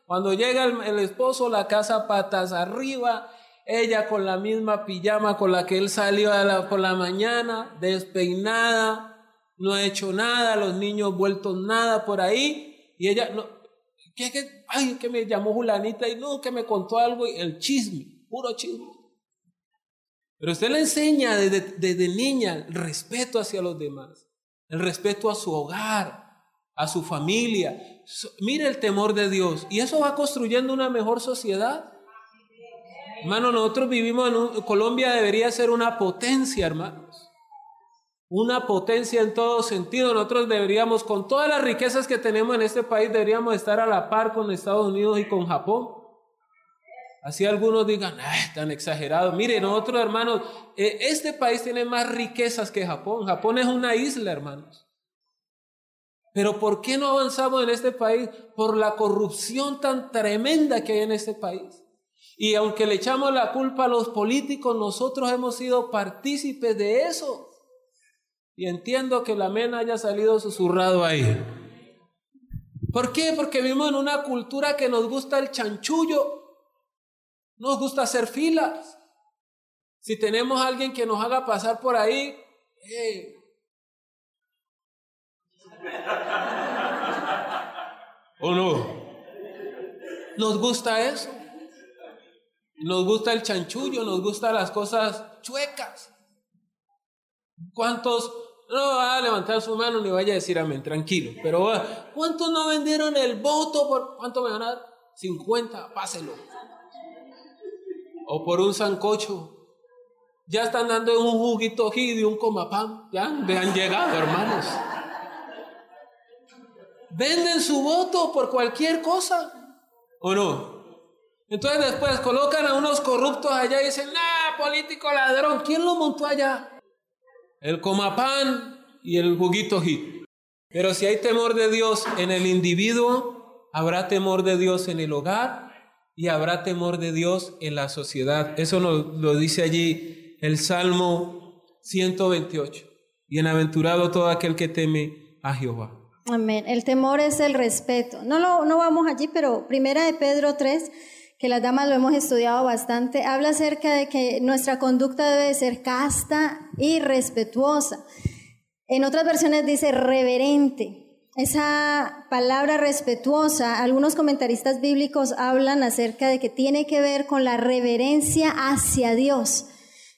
S2: Cuando llega el, esposo, la casa patas arriba, ella con la misma pijama con la que él salió por la mañana, despeinada, no ha hecho nada, los niños vueltos nada por ahí, y ella, no, ¿qué, qué? Ay, que me llamó Julanita y no, que me contó algo, y el chisme, puro chisme. Pero usted le enseña desde, niña el respeto hacia los demás, el respeto a su hogar, a su familia. Mire el temor de Dios, y eso va construyendo una mejor sociedad. Hermano, nosotros vivimos en un, Colombia debería ser una potencia, hermanos. Una potencia en todo sentido. Nosotros deberíamos, con todas las riquezas que tenemos en este país, deberíamos estar a la par con Estados Unidos y con Japón. Así algunos digan, ah, tan exagerado. Mire, nosotros hermanos, eh, este país tiene más riquezas que Japón. Japón es una isla, hermanos. Pero ¿por qué no avanzamos en este país? Por la corrupción tan tremenda que hay en este país. Y aunque le echamos la culpa a los políticos, nosotros hemos sido partícipes de eso. Y entiendo que la mena haya salido susurrado ahí. ¿Por qué? Porque vivimos en una cultura que nos gusta el chanchullo, nos gusta hacer filas. Si tenemos a alguien que nos haga pasar por ahí, ¿o no? Nos gusta eso. Nos gusta el chanchullo, nos gustan las cosas chuecas. ¿Cuántos no va a levantar su mano ni vaya a decir amén, tranquilo. Pero ¿cuántos no vendieron el voto por cuánto me van a dar? 50, páselo. O por un sancocho. Ya están dando un juguito y un comapán. Ya han llegado, hermanos. Venden su voto por cualquier cosa. ¿O no? Entonces después colocan a unos corruptos allá y dicen, ah, político ladrón, ¿quién lo montó allá? El comapán y el juguito hit. Pero si hay temor de Dios en el individuo, habrá temor de Dios en el hogar y habrá temor de Dios en la sociedad. Eso lo, dice allí el Salmo 128. Bienaventurado todo aquel que teme a Jehová.
S1: Amén. El temor es el respeto. No, lo, no vamos allí, pero primera de Pedro 3 que las damas lo hemos estudiado bastante, habla acerca de que nuestra conducta debe ser casta y respetuosa. En otras versiones dice reverente. Esa palabra respetuosa, algunos comentaristas bíblicos hablan acerca de que tiene que ver con la reverencia hacia Dios.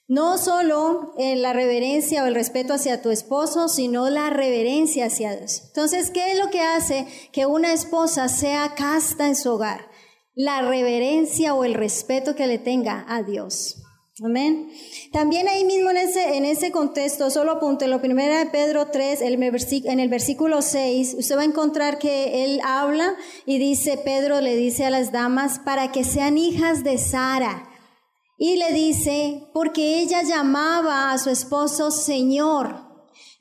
S1: No solo en la reverencia o el respeto hacia tu esposo, sino la reverencia hacia Dios. Entonces, ¿qué es lo que hace que una esposa sea casta en su hogar? la reverencia o el respeto que le tenga a Dios. Amén. También ahí mismo en ese, en ese contexto, solo apunte lo primero de Pedro 3, en el versículo 6, usted va a encontrar que él habla y dice, Pedro le dice a las damas, para que sean hijas de Sara. Y le dice, porque ella llamaba a su esposo Señor.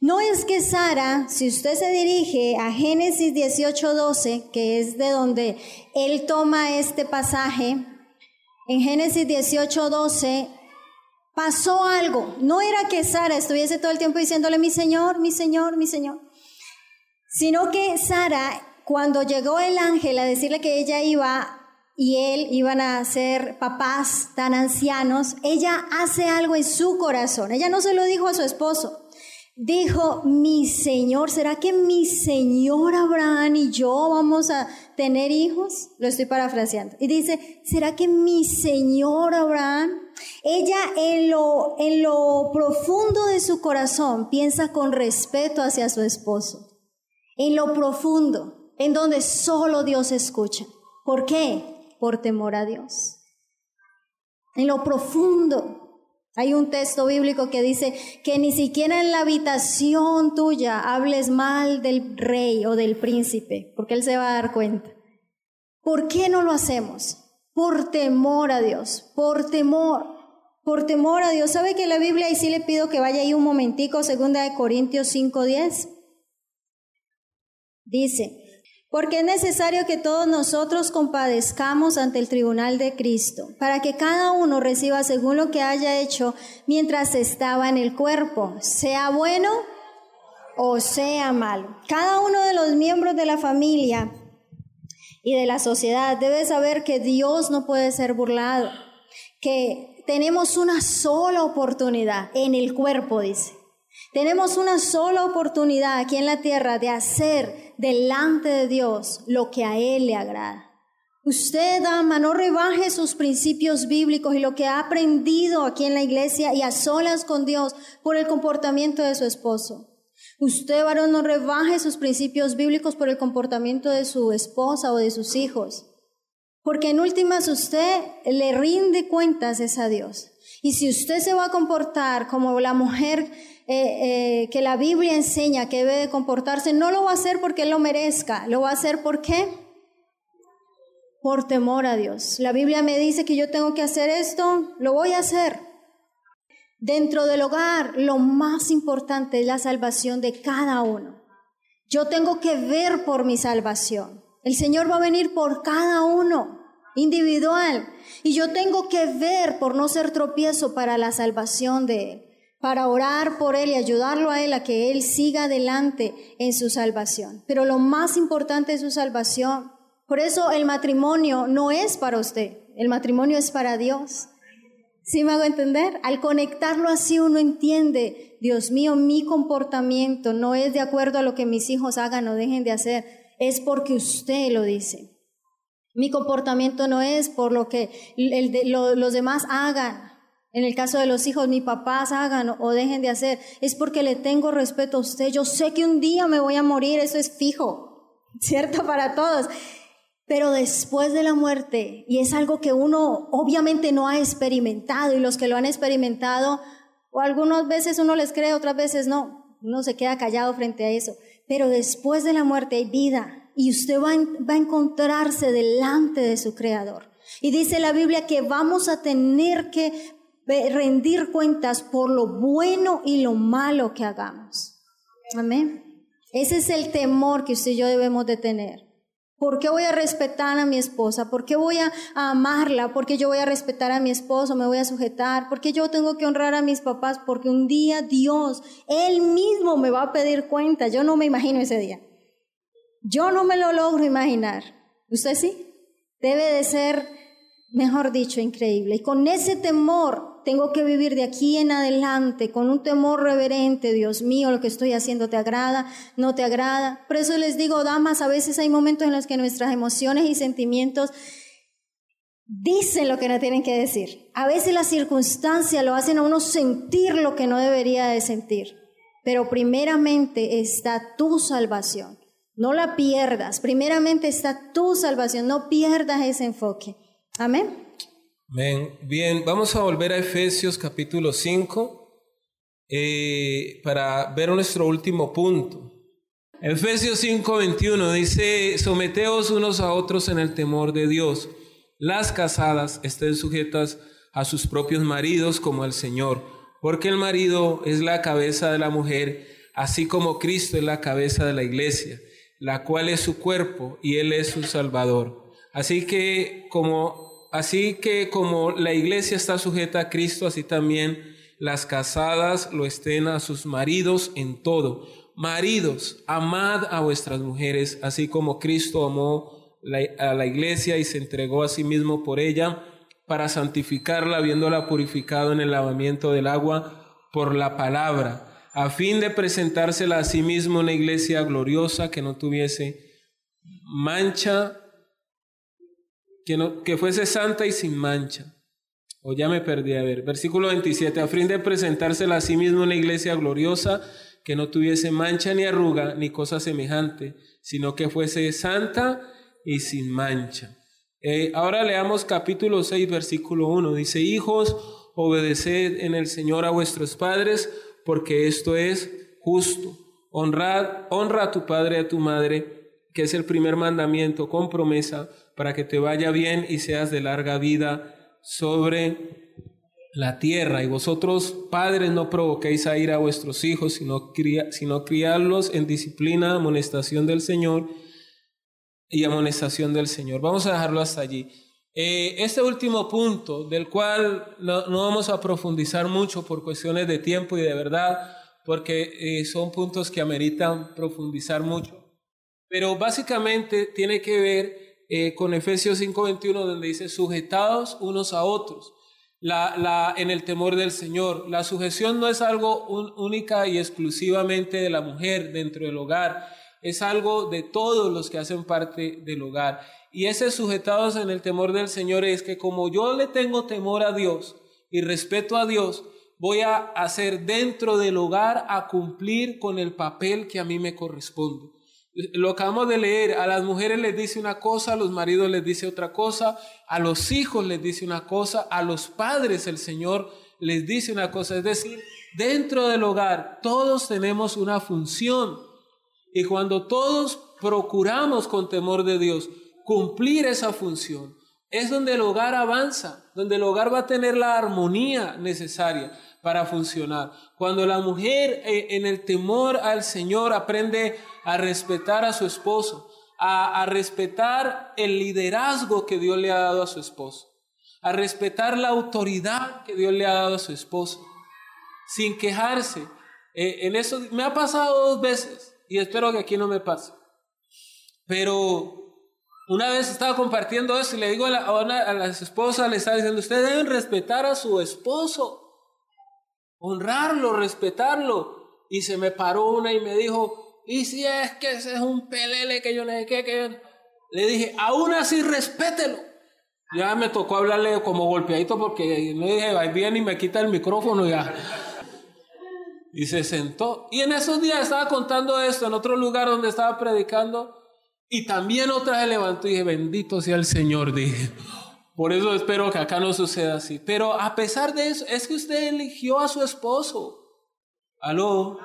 S1: No es que Sara, si usted se dirige a Génesis 18:12, que es de donde él toma este pasaje, en Génesis 18:12 pasó algo. No era que Sara estuviese todo el tiempo diciéndole mi Señor, mi Señor, mi Señor, sino que Sara, cuando llegó el ángel a decirle que ella iba y él iban a ser papás tan ancianos, ella hace algo en su corazón. Ella no se lo dijo a su esposo. dijo, mi Señor, ¿será que mi Señor Abraham y yo vamos a tener hijos? Lo estoy parafraseando. Y dice, ¿será que mi Señor Abraham, ella en lo, en lo profundo de su corazón piensa con respeto hacia su esposo? En lo profundo, en donde solo Dios escucha. ¿Por qué? Por temor a Dios. En lo profundo, hay un texto bíblico que dice que ni siquiera en la habitación tuya hables mal del rey o del príncipe, porque él se va a dar cuenta. ¿Por qué no lo hacemos? Por temor a Dios, por temor, por temor a Dios. ¿Sabe que la Biblia, y sí le pido que vaya ahí un momentico, segunda de Corintios 5.10? Dice, porque es necesario que todos nosotros compadezcamos ante el tribunal de Cristo, para que cada uno reciba según lo que haya hecho mientras estaba en el cuerpo, sea bueno o sea malo. Cada uno de los miembros de la familia y de la sociedad debe saber que Dios no puede ser burlado, que tenemos una sola oportunidad en el cuerpo, dice. Tenemos una sola oportunidad aquí en la tierra de hacer delante de Dios lo que a Él le agrada. Usted, ama, no rebaje sus principios bíblicos y lo que ha aprendido aquí en la iglesia y a solas con Dios por el comportamiento de su esposo. Usted, varón, no rebaje sus principios bíblicos por el comportamiento de su esposa o de sus hijos. Porque en últimas usted le rinde cuentas es a Dios. Y si usted se va a comportar como la mujer eh, eh, que la Biblia enseña que debe de comportarse, no lo va a hacer porque Él lo merezca, lo va a hacer ¿por qué? Por temor a Dios. La Biblia me dice que yo tengo que hacer esto, lo voy a hacer. Dentro del hogar, lo más importante es la salvación de cada uno. Yo tengo que ver por mi salvación. El Señor va a venir por cada uno, individual. Y yo tengo que ver por no ser tropiezo para la salvación de Él para orar por él y ayudarlo a él a que él siga adelante en su salvación. Pero lo más importante es su salvación. Por eso el matrimonio no es para usted, el matrimonio es para Dios. ¿Sí me hago entender? Al conectarlo así uno entiende, Dios mío, mi comportamiento no es de acuerdo a lo que mis hijos hagan o dejen de hacer, es porque usted lo dice. Mi comportamiento no es por lo que los demás hagan, en el caso de los hijos, mis papás hagan o dejen de hacer, es porque le tengo respeto a usted. Yo sé que un día me voy a morir, eso es fijo, ¿cierto? <laughs> Para todos. Pero después de la muerte, y es algo que uno obviamente no ha experimentado, y los que lo han experimentado, o algunas veces uno les cree, otras veces no, uno se queda callado frente a eso. Pero después de la muerte hay vida, y usted va, a encontrarse delante de su Creador. Y dice la Biblia que vamos a tener que rendir cuentas por lo bueno y lo malo que hagamos. Amén. Ese es el temor que usted y yo debemos de tener. ¿Por qué voy a respetar a mi esposa? ¿Por qué voy a amarla? ¿Por qué yo voy a respetar a mi esposo? ¿Me voy a sujetar? ¿Por qué yo tengo que honrar a mis papás? Porque un día Dios, Él mismo me va a pedir cuenta. Yo no me imagino ese día. Yo no me lo logro imaginar. ¿Usted sí? Debe de ser, mejor dicho, increíble. Y con ese temor tengo que vivir de aquí en adelante con un temor reverente, Dios mío, lo que estoy haciendo te agrada, no te agrada. Por eso les digo, damas, a veces hay momentos en los que nuestras emociones y sentimientos dicen lo que no tienen que decir. A veces las circunstancias lo hacen a uno sentir lo que no debería de sentir. Pero primeramente está tu salvación. No la pierdas. Primeramente está tu salvación. No pierdas ese enfoque. Amén.
S2: Bien, vamos a volver a Efesios capítulo 5 eh, para ver nuestro último punto. Efesios 5, 21 dice, someteos unos a otros en el temor de Dios. Las casadas estén sujetas a sus propios maridos como al Señor, porque el marido es la cabeza de la mujer, así como Cristo es la cabeza de la iglesia, la cual es su cuerpo y Él es su Salvador. Así que como Así que como la iglesia está sujeta a Cristo, así también las casadas lo estén a sus maridos en todo. Maridos, amad a vuestras mujeres, así como Cristo amó a la iglesia y se entregó a sí mismo por ella, para santificarla, habiéndola purificado en el lavamiento del agua por la palabra, a fin de presentársela a sí mismo una iglesia gloriosa que no tuviese mancha, que, no, que fuese santa y sin mancha. O ya me perdí, a ver, versículo 27, a fin de presentársela a sí mismo una iglesia gloriosa que no tuviese mancha ni arruga ni cosa semejante, sino que fuese santa y sin mancha. Eh, ahora leamos capítulo 6, versículo 1. Dice, hijos, obedeced en el Señor a vuestros padres, porque esto es justo. Honrad, honra a tu padre y a tu madre, que es el primer mandamiento con promesa, para que te vaya bien y seas de larga vida sobre la tierra. Y vosotros, padres, no provoquéis a ir a vuestros hijos, sino, sino criarlos en disciplina, amonestación del Señor y amonestación del Señor. Vamos a dejarlo hasta allí. Eh, este último punto, del cual no, vamos a profundizar mucho por cuestiones de tiempo y de verdad, porque eh, son puntos que ameritan profundizar mucho, pero básicamente tiene que ver eh, con Efesios 5:21, donde dice, sujetados unos a otros. En el temor del Señor. La sujeción no es algo única y exclusivamente de la mujer dentro del hogar, es algo de todos los que hacen parte del hogar. Y ese sujetados en el temor del Señor es que como yo le tengo temor a Dios y respeto a Dios, voy a hacer dentro del hogar a cumplir con el papel que a mí me corresponde. Lo acabamos de leer, a las mujeres les dice una cosa, a los maridos les dice otra cosa, a los hijos les dice una cosa, a los padres el Señor les dice una cosa. Es decir, dentro del hogar todos tenemos una función. Y cuando todos procuramos con temor de Dios cumplir esa función, es donde el hogar avanza, donde el hogar va a tener la armonía necesaria para funcionar. Cuando la mujer eh, en el temor al Señor aprende a respetar a su esposo, a, respetar el liderazgo que Dios le ha dado a su esposo, a respetar la autoridad que Dios le ha dado a su esposo, sin quejarse. Eh, en eso me ha pasado dos veces y espero que aquí no me pase. Pero una vez estaba compartiendo eso y le digo a, la, a, las esposas, le estaba diciendo, ustedes deben respetar a su esposo, honrarlo, respetarlo. Y se me paró una y me dijo, y si es que ese es un pelele que yo le dije, que le dije, aún así respételo. Ya me tocó hablarle como golpeadito porque le dije, va bien y me quita el micrófono ya. Y se sentó. Y en esos días estaba contando esto en otro lugar donde estaba predicando. Y también otra se levantó y dije, bendito sea el Señor, dije. Por eso espero que acá no suceda así. Pero a pesar de eso, es que usted eligió a su esposo. Aló.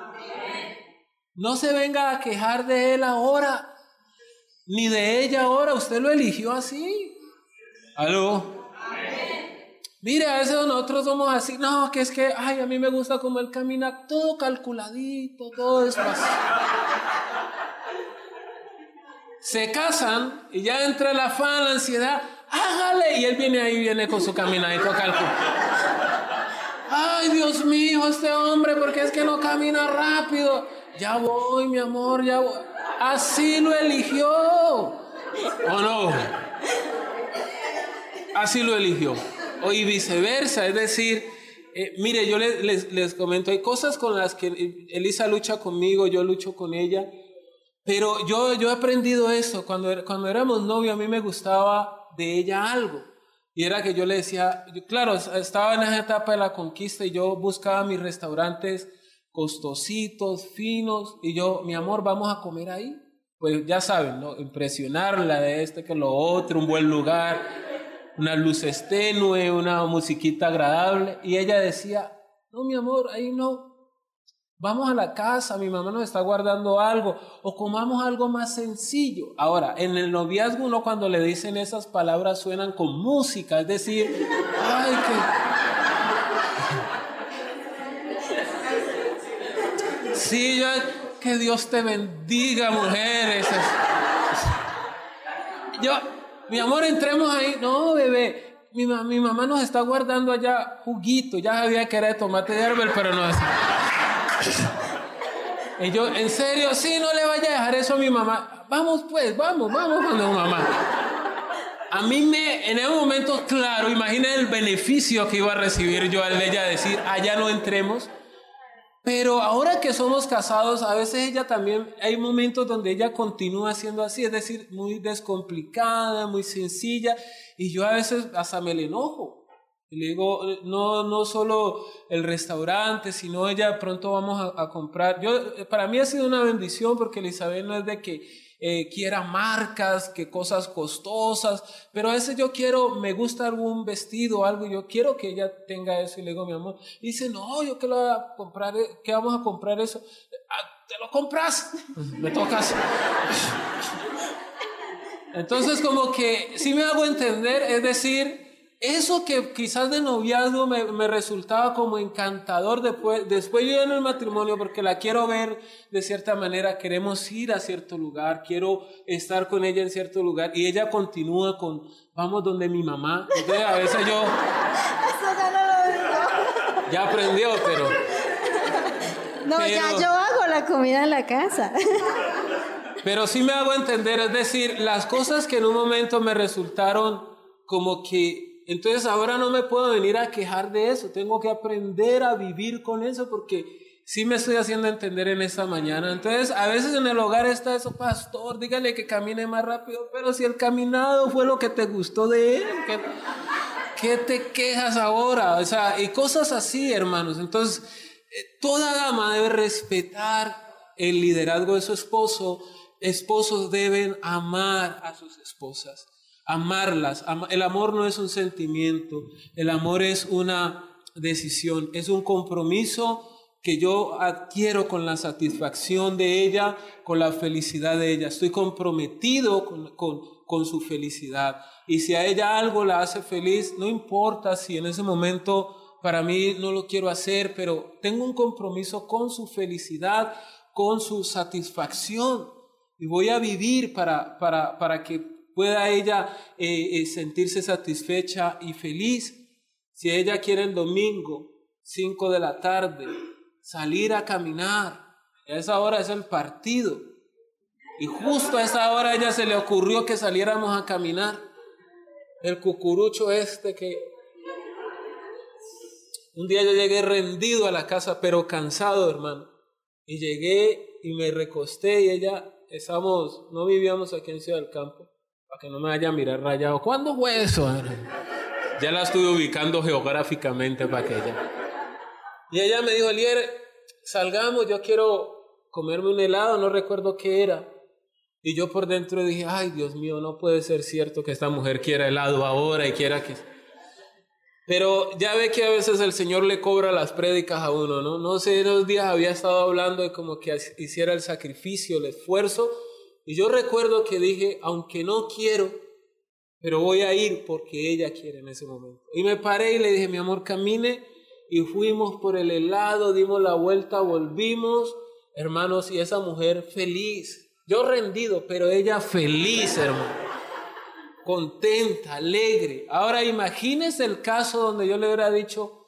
S2: No se venga a quejar de él ahora, ni de ella ahora. Usted lo eligió así. Aló. Mire, a veces nosotros somos así. No, que es que, ay, a mí me gusta como él camina todo calculadito, todo despacio se casan y ya entra el afán, la ansiedad, hágale. Y él viene ahí, viene con su caminadito cálculo. Ay, Dios mío, este hombre, porque es que no camina rápido. Ya voy, mi amor, ya voy. Así lo eligió. ¿O no? Así lo eligió. O y viceversa, es decir, eh, mire, yo les, les, les comento, hay cosas con las que Elisa lucha conmigo, yo lucho con ella pero yo, yo he aprendido eso. Cuando, er, cuando éramos novios, a mí me gustaba de ella algo. Y era que yo le decía, claro, estaba en esa etapa de la conquista y yo buscaba mis restaurantes costositos, finos, y yo, mi amor, vamos a comer ahí. Pues ya saben, ¿no? Impresionarla de este que lo otro, un buen lugar, una luz tenue, una musiquita agradable. Y ella decía, no, mi amor, ahí no, Vamos a la casa, mi mamá nos está guardando algo, o comamos algo más sencillo. Ahora, en el noviazgo uno cuando le dicen esas palabras suenan con música, es decir, ay, que... Sí, que Dios te bendiga, mujeres. Yo, mi amor, entremos ahí. No, bebé, mi, mi mamá nos está guardando allá juguito. Ya sabía que era de tomate de árbol, pero no es... <laughs> Y yo, en serio, sí, no le vaya a dejar eso a mi mamá. Vamos pues, vamos, vamos con mi mamá. A mí me, en ese momento, claro, imaginen el beneficio que iba a recibir yo al ella decir, allá no entremos. Pero ahora que somos casados, a veces ella también, hay momentos donde ella continúa siendo así, es decir, muy descomplicada, muy sencilla, y yo a veces hasta me le enojo. Y le digo, no, no solo el restaurante, sino ella pronto vamos a, comprar. Yo, para mí ha sido una bendición porque Elizabeth no es de que eh, quiera marcas, que cosas costosas, pero a veces yo quiero, me gusta algún vestido o algo, yo quiero que ella tenga eso y le digo, mi amor, dice, no, yo que lo voy a comprar, eh, que vamos a comprar eso, ah, te lo compras, <laughs> me tocas. <laughs> Entonces como que si me hago entender, es decir, eso que quizás de noviazgo me, me, resultaba como encantador después, después yo en el matrimonio, porque la quiero ver de cierta manera, queremos ir a cierto lugar, quiero estar con ella en cierto lugar, y ella continúa con, vamos donde mi mamá. Entonces a veces yo...
S1: Eso ya no lo digo.
S2: Ya aprendió, pero...
S1: No, pero, ya yo hago la comida en la casa.
S2: Pero sí me hago entender, es decir, las cosas que en un momento me resultaron como que entonces ahora no me puedo venir a quejar de eso, tengo que aprender a vivir con eso porque sí me estoy haciendo entender en esta mañana. Entonces a veces en el hogar está eso, pastor, dígale que camine más rápido, pero si el caminado fue lo que te gustó de él, ¿qué, qué te quejas ahora? O sea, y cosas así, hermanos. Entonces, eh, toda dama debe respetar el liderazgo de su esposo. Esposos deben amar a sus esposas amarlas. El amor no es un sentimiento, el amor es una decisión, es un compromiso que yo adquiero con la satisfacción de ella, con la felicidad de ella. Estoy comprometido con, con, con, su felicidad. Y si a ella algo la hace feliz, no importa si en ese momento para mí no lo quiero hacer, pero tengo un compromiso con su felicidad, con su satisfacción. Y voy a vivir para, para, para que pueda ella eh, eh, sentirse satisfecha y feliz. Si ella quiere el domingo, 5 de la tarde, salir a caminar, a esa hora es el partido. Y justo a esa hora a ella se le ocurrió que saliéramos a caminar. El cucurucho este que... Un día yo llegué rendido a la casa, pero cansado, hermano. Y llegué y me recosté y ella, estamos, no vivíamos aquí en Ciudad del Campo para que no me vaya a mirar rayado. ¿Cuándo fue eso? Ya la estuve ubicando geográficamente para que ella. Y ella me dijo, Elier, salgamos, yo quiero comerme un helado, no recuerdo qué era. Y yo por dentro dije, ay Dios mío, no puede ser cierto que esta mujer quiera helado ahora y quiera que... Pero ya ve que a veces el Señor le cobra las prédicas a uno, ¿no? No sé, en días había estado hablando de como que hiciera el sacrificio, el esfuerzo y yo recuerdo que dije, aunque no quiero, pero voy a ir porque ella quiere en ese momento. Y me paré y le dije, mi amor, camine. Y fuimos por el helado, dimos la vuelta, volvimos, hermanos, y esa mujer feliz. Yo rendido, pero ella feliz, hermano. Contenta, alegre. Ahora imagínese el caso donde yo le hubiera dicho,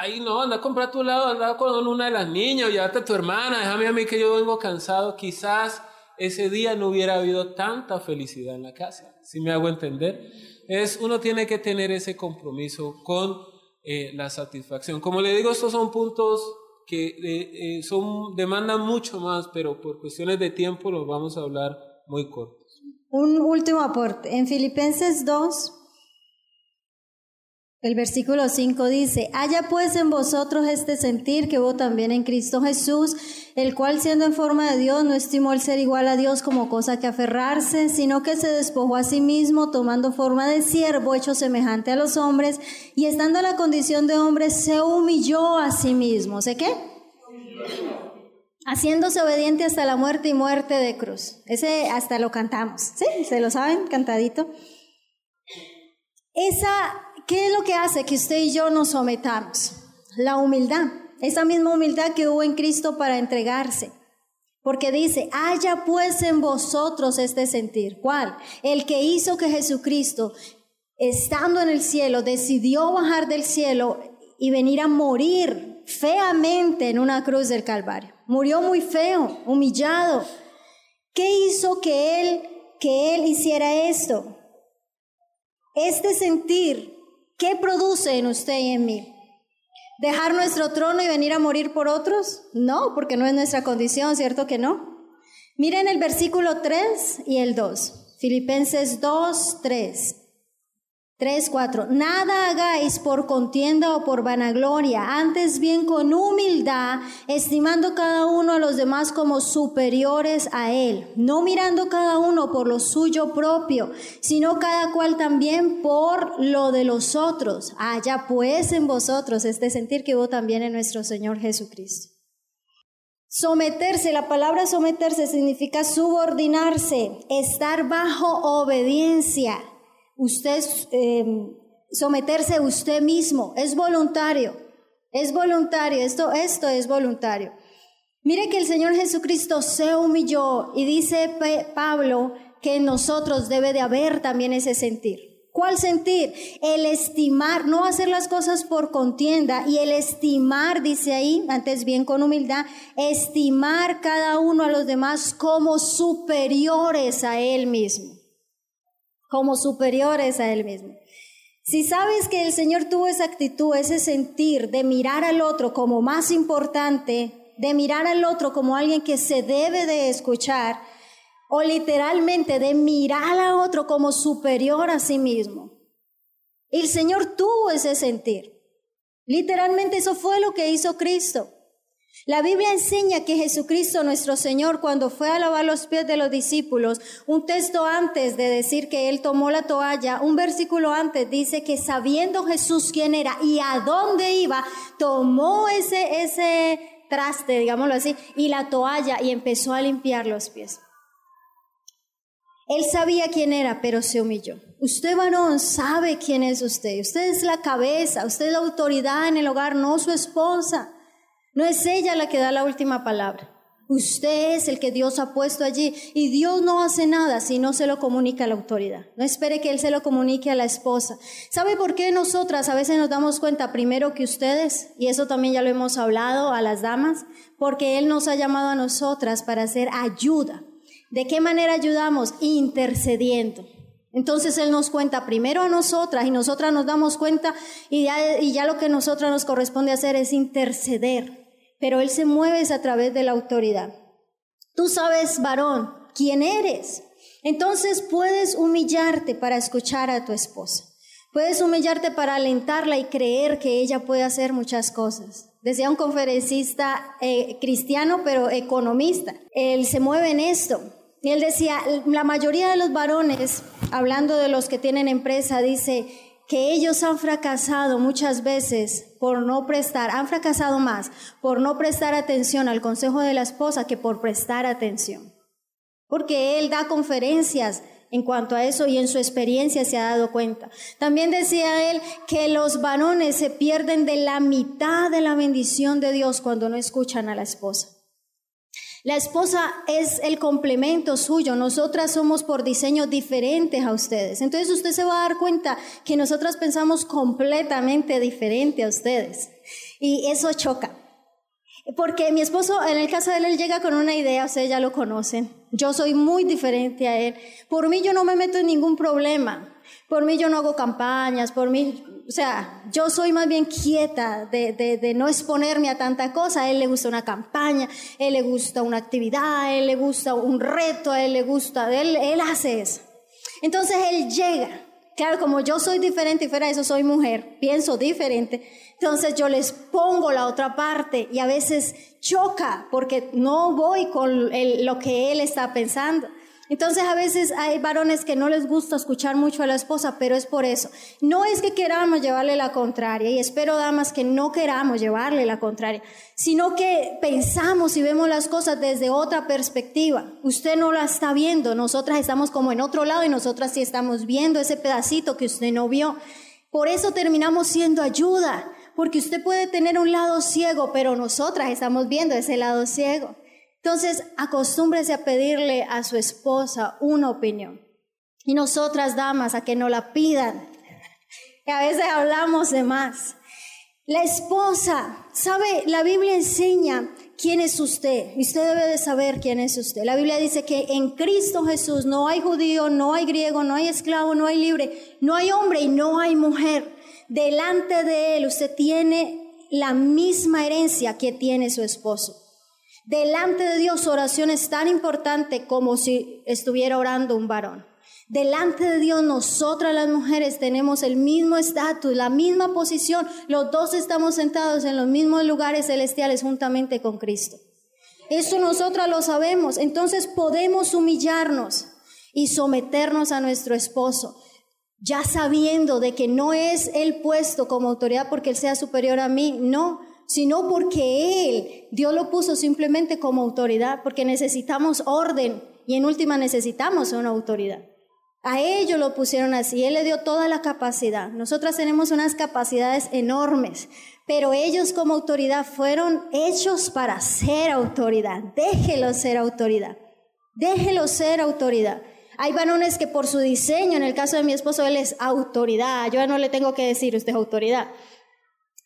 S2: ahí no, anda a comprar tu helado, anda con una de las niñas, llévate a tu hermana, déjame a mí que yo vengo cansado. Quizás ese día no hubiera habido tanta felicidad en la casa. Si me hago entender, es uno tiene que tener ese compromiso con eh, la satisfacción. Como le digo, estos son puntos que eh, eh, son demandan mucho más, pero por cuestiones de tiempo los vamos a hablar muy cortos.
S1: Un último aporte. En Filipenses 2, el versículo 5 dice, haya pues en vosotros este sentir que hubo también en Cristo Jesús, el cual siendo en forma de Dios no estimó el ser igual a Dios como cosa que aferrarse, sino que se despojó a sí mismo tomando forma de siervo hecho semejante a los hombres y estando en la condición de hombre se humilló a sí mismo. ¿Sé qué? Haciéndose obediente hasta la muerte y muerte de cruz. Ese hasta lo cantamos. ¿Sí? ¿Se lo saben? Cantadito. Esa ¿qué es lo que hace que usted y yo nos sometamos? La humildad, esa misma humildad que hubo en Cristo para entregarse. Porque dice, haya pues en vosotros este sentir. ¿Cuál? El que hizo que Jesucristo, estando en el cielo, decidió bajar del cielo y venir a morir feamente en una cruz del Calvario. Murió muy feo, humillado. ¿Qué hizo que él, que él hiciera esto? Este sentir ¿Qué produce en usted y en mí? ¿Dejar nuestro trono y venir a morir por otros? No, porque no es nuestra condición, ¿cierto que no? Miren el versículo 3 y el 2. Filipenses 2, 3. 3, 4. Nada hagáis por contienda o por vanagloria, antes bien con humildad, estimando cada uno a los demás como superiores a él, no mirando cada uno por lo suyo propio, sino cada cual también por lo de los otros. Haya pues en vosotros este sentir que hubo también en nuestro Señor Jesucristo. Someterse, la palabra someterse significa subordinarse, estar bajo obediencia usted em, someterse usted mismo, es voluntario, es voluntario, esto, esto es voluntario. Mire que el Señor Jesucristo se humilló y dice Pablo que en nosotros debe de haber también ese sentir. ¿Cuál sentir? El estimar, no hacer las cosas por contienda y el estimar, dice ahí, antes bien con humildad, estimar cada uno a los demás como superiores a él mismo como superiores a Él mismo. Si sabes que el Señor tuvo esa actitud, ese sentir de mirar al otro como más importante, de mirar al otro como alguien que se debe de escuchar, o literalmente de mirar al otro como superior a sí mismo. El Señor tuvo ese sentir. Literalmente eso fue lo que hizo Cristo. La Biblia enseña que Jesucristo nuestro Señor cuando fue a lavar los pies de los discípulos, un texto antes de decir que Él tomó la toalla, un versículo antes dice que sabiendo Jesús quién era y a dónde iba, tomó ese, ese traste, digámoslo así, y la toalla y empezó a limpiar los pies. Él sabía quién era, pero se humilló. Usted, varón, sabe quién es usted. Usted es la cabeza, usted es la autoridad en el hogar, no su esposa. No es ella la que da la última palabra. Usted es el que Dios ha puesto allí y Dios no hace nada si no se lo comunica a la autoridad. No espere que Él se lo comunique a la esposa. ¿Sabe por qué nosotras a veces nos damos cuenta primero que ustedes? Y eso también ya lo hemos hablado a las damas, porque Él nos ha llamado a nosotras para hacer ayuda. ¿De qué manera ayudamos? Intercediendo. Entonces Él nos cuenta primero a nosotras y nosotras nos damos cuenta y ya, lo que nosotras nos corresponde hacer es interceder pero Él se mueve a través de la autoridad. Tú sabes, varón, quién eres. Entonces puedes humillarte para escuchar a tu esposa. Puedes humillarte para alentarla y creer que ella puede hacer muchas cosas. Decía un conferencista eh, cristiano, pero economista. Él se mueve en esto. Y él decía, la mayoría de los varones, hablando de los que tienen empresa, dice, que ellos han fracasado muchas veces por no prestar, han fracasado más por no prestar atención al consejo de la esposa que por prestar atención. Porque él da conferencias en cuanto a eso y en su experiencia se ha dado cuenta. También decía él que los varones se pierden de la mitad de la bendición de Dios cuando no escuchan a la esposa. La esposa es el complemento suyo, nosotras somos por diseño diferentes a ustedes. Entonces usted se va a dar cuenta que nosotras pensamos completamente diferente a ustedes. Y eso choca. Porque mi esposo, en el caso de él, él llega con una idea, ustedes ya lo conocen. Yo soy muy diferente a él. Por mí yo no me meto en ningún problema. Por mí yo no hago campañas, por mí, o sea, yo soy más bien quieta de, de, no exponerme a tanta cosa. A él le gusta una campaña, a él le gusta una actividad, a él le gusta un reto, a él le gusta, él, él hace eso. Entonces él llega. Claro, como yo soy diferente y fuera de eso soy mujer, pienso diferente, entonces yo les pongo la otra parte y a veces choca porque no voy con lo que él está pensando. Entonces a veces hay varones que no les gusta escuchar mucho a la esposa, pero es por eso. No es que queramos llevarle la contraria, y espero, damas, que no queramos llevarle la contraria, sino que pensamos y vemos las cosas desde otra perspectiva. Usted no la está viendo, nosotras estamos como en otro lado y nosotras sí estamos viendo ese pedacito que usted no vio. Por eso terminamos siendo ayuda, porque usted puede tener un lado ciego, pero nosotras estamos viendo ese lado ciego. Entonces, acostúmbrese a pedirle a su esposa una opinión. Y nosotras, damas, a que no la pidan. Que a veces hablamos de más. La esposa, ¿sabe? La Biblia enseña quién es usted. Usted debe de saber quién es usted. La Biblia dice que en Cristo Jesús no hay judío, no hay griego, no hay esclavo, no hay libre, no hay hombre y no hay mujer. Delante de Él usted tiene la misma herencia que tiene su esposo. Delante de Dios oración es tan importante como si estuviera orando un varón. Delante de Dios nosotras las mujeres tenemos el mismo estatus, la misma posición. Los dos estamos sentados en los mismos lugares celestiales juntamente con Cristo. Eso nosotras lo sabemos. Entonces podemos humillarnos y someternos a nuestro esposo, ya sabiendo de que no es el puesto como autoridad porque él sea superior a mí, no, sino porque él, Dios lo puso simplemente como autoridad, porque necesitamos orden y en última necesitamos una autoridad. A ellos lo pusieron así, Él le dio toda la capacidad. Nosotras tenemos unas capacidades enormes, pero ellos como autoridad fueron hechos para ser autoridad. Déjelo ser autoridad. Déjelo ser autoridad. Hay varones que por su diseño, en el caso de mi esposo, él es autoridad. Yo no le tengo que decir, usted es autoridad.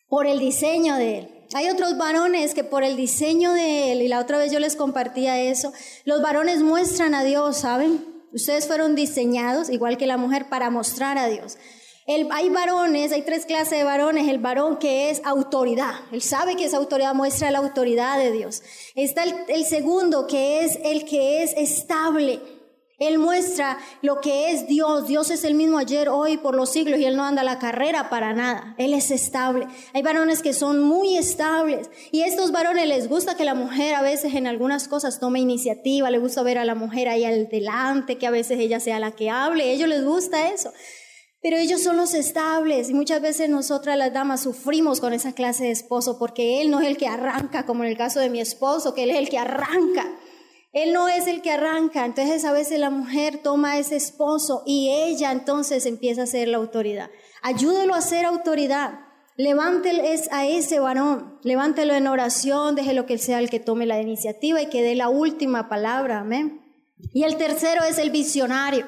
S1: Por el diseño de él. Hay otros varones que por el diseño de él, y la otra vez yo les compartía eso, los varones muestran a Dios, ¿saben? Ustedes fueron diseñados, igual que la mujer, para mostrar a Dios. hay varones, hay tres clases de varones. El varón que es autoridad, él sabe que esa autoridad muestra la autoridad de Dios. Está el segundo que es el que es estable. Él muestra lo que es Dios. Dios es el mismo ayer, hoy, por los siglos y Él no anda la carrera para nada. Él es estable. Hay varones que son muy estables y a estos varones les gusta que la mujer a veces en algunas cosas tome iniciativa, le gusta ver a la mujer ahí delante, que a veces ella sea la que hable. A ellos les gusta eso. Pero ellos son los estables y muchas veces nosotras las damas sufrimos con esa clase de esposo porque él no es el que arranca, como en el caso de mi esposo, que él es el que arranca. Él no es el que arranca, entonces a veces la mujer toma a ese esposo y ella entonces empieza a ser la autoridad. Ayúdelo a ser autoridad. Levántelo a ese varón, levántelo en oración, déjelo que sea el que tome la iniciativa y que dé la última palabra, amén. Y el tercero es el visionario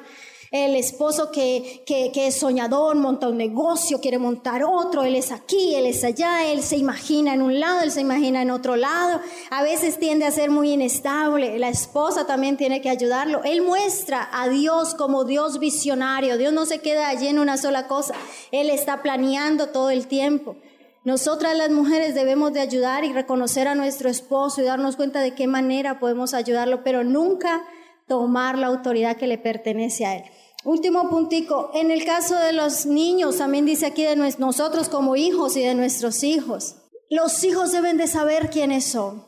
S1: el esposo que, que, es soñador, monta un negocio, quiere montar otro, él es aquí, él es allá, él se imagina en un lado, él se imagina en otro lado, a veces tiende a ser muy inestable, la esposa también tiene que ayudarlo, él muestra a Dios como Dios visionario, Dios no se queda allí en una sola cosa, él está planeando todo el tiempo. Nosotras las mujeres debemos de ayudar y reconocer a nuestro esposo y darnos cuenta de qué manera podemos ayudarlo, pero nunca tomar la autoridad que le pertenece a él. Último puntico, en el caso de los niños, también dice aquí de nosotros como hijos y de nuestros hijos. Los hijos deben de saber quiénes son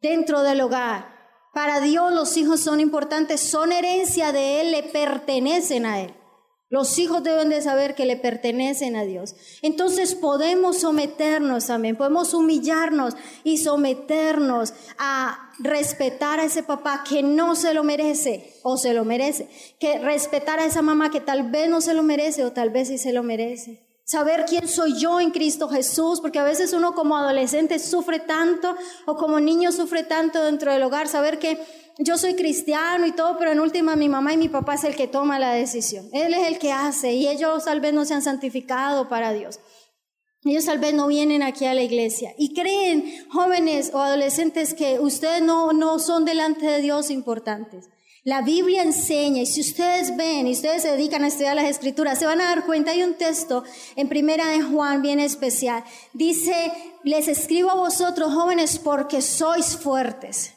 S1: dentro del hogar. Para Dios los hijos son importantes, son herencia de Él, le pertenecen a Él. Los hijos deben de saber que le pertenecen a Dios. Entonces podemos someternos también, podemos humillarnos y someternos a respetar a ese papá que no se lo merece o se lo merece. Que respetar a esa mamá que tal vez no se lo merece o tal vez sí se lo merece. Saber quién soy yo en Cristo Jesús, porque a veces uno como adolescente sufre tanto o como niño sufre tanto dentro del hogar. Saber que yo soy cristiano y todo, pero en última mi mamá y mi papá es el que toma la decisión. Él es el que hace y ellos tal vez no se han santificado para Dios. Ellos tal vez no vienen aquí a la iglesia y creen, jóvenes o adolescentes, que ustedes no, no son delante de Dios importantes. La Biblia enseña, y si ustedes ven y ustedes se dedican a estudiar las escrituras, se van a dar cuenta, hay un texto en primera de Juan bien especial. Dice, les escribo a vosotros jóvenes porque sois fuertes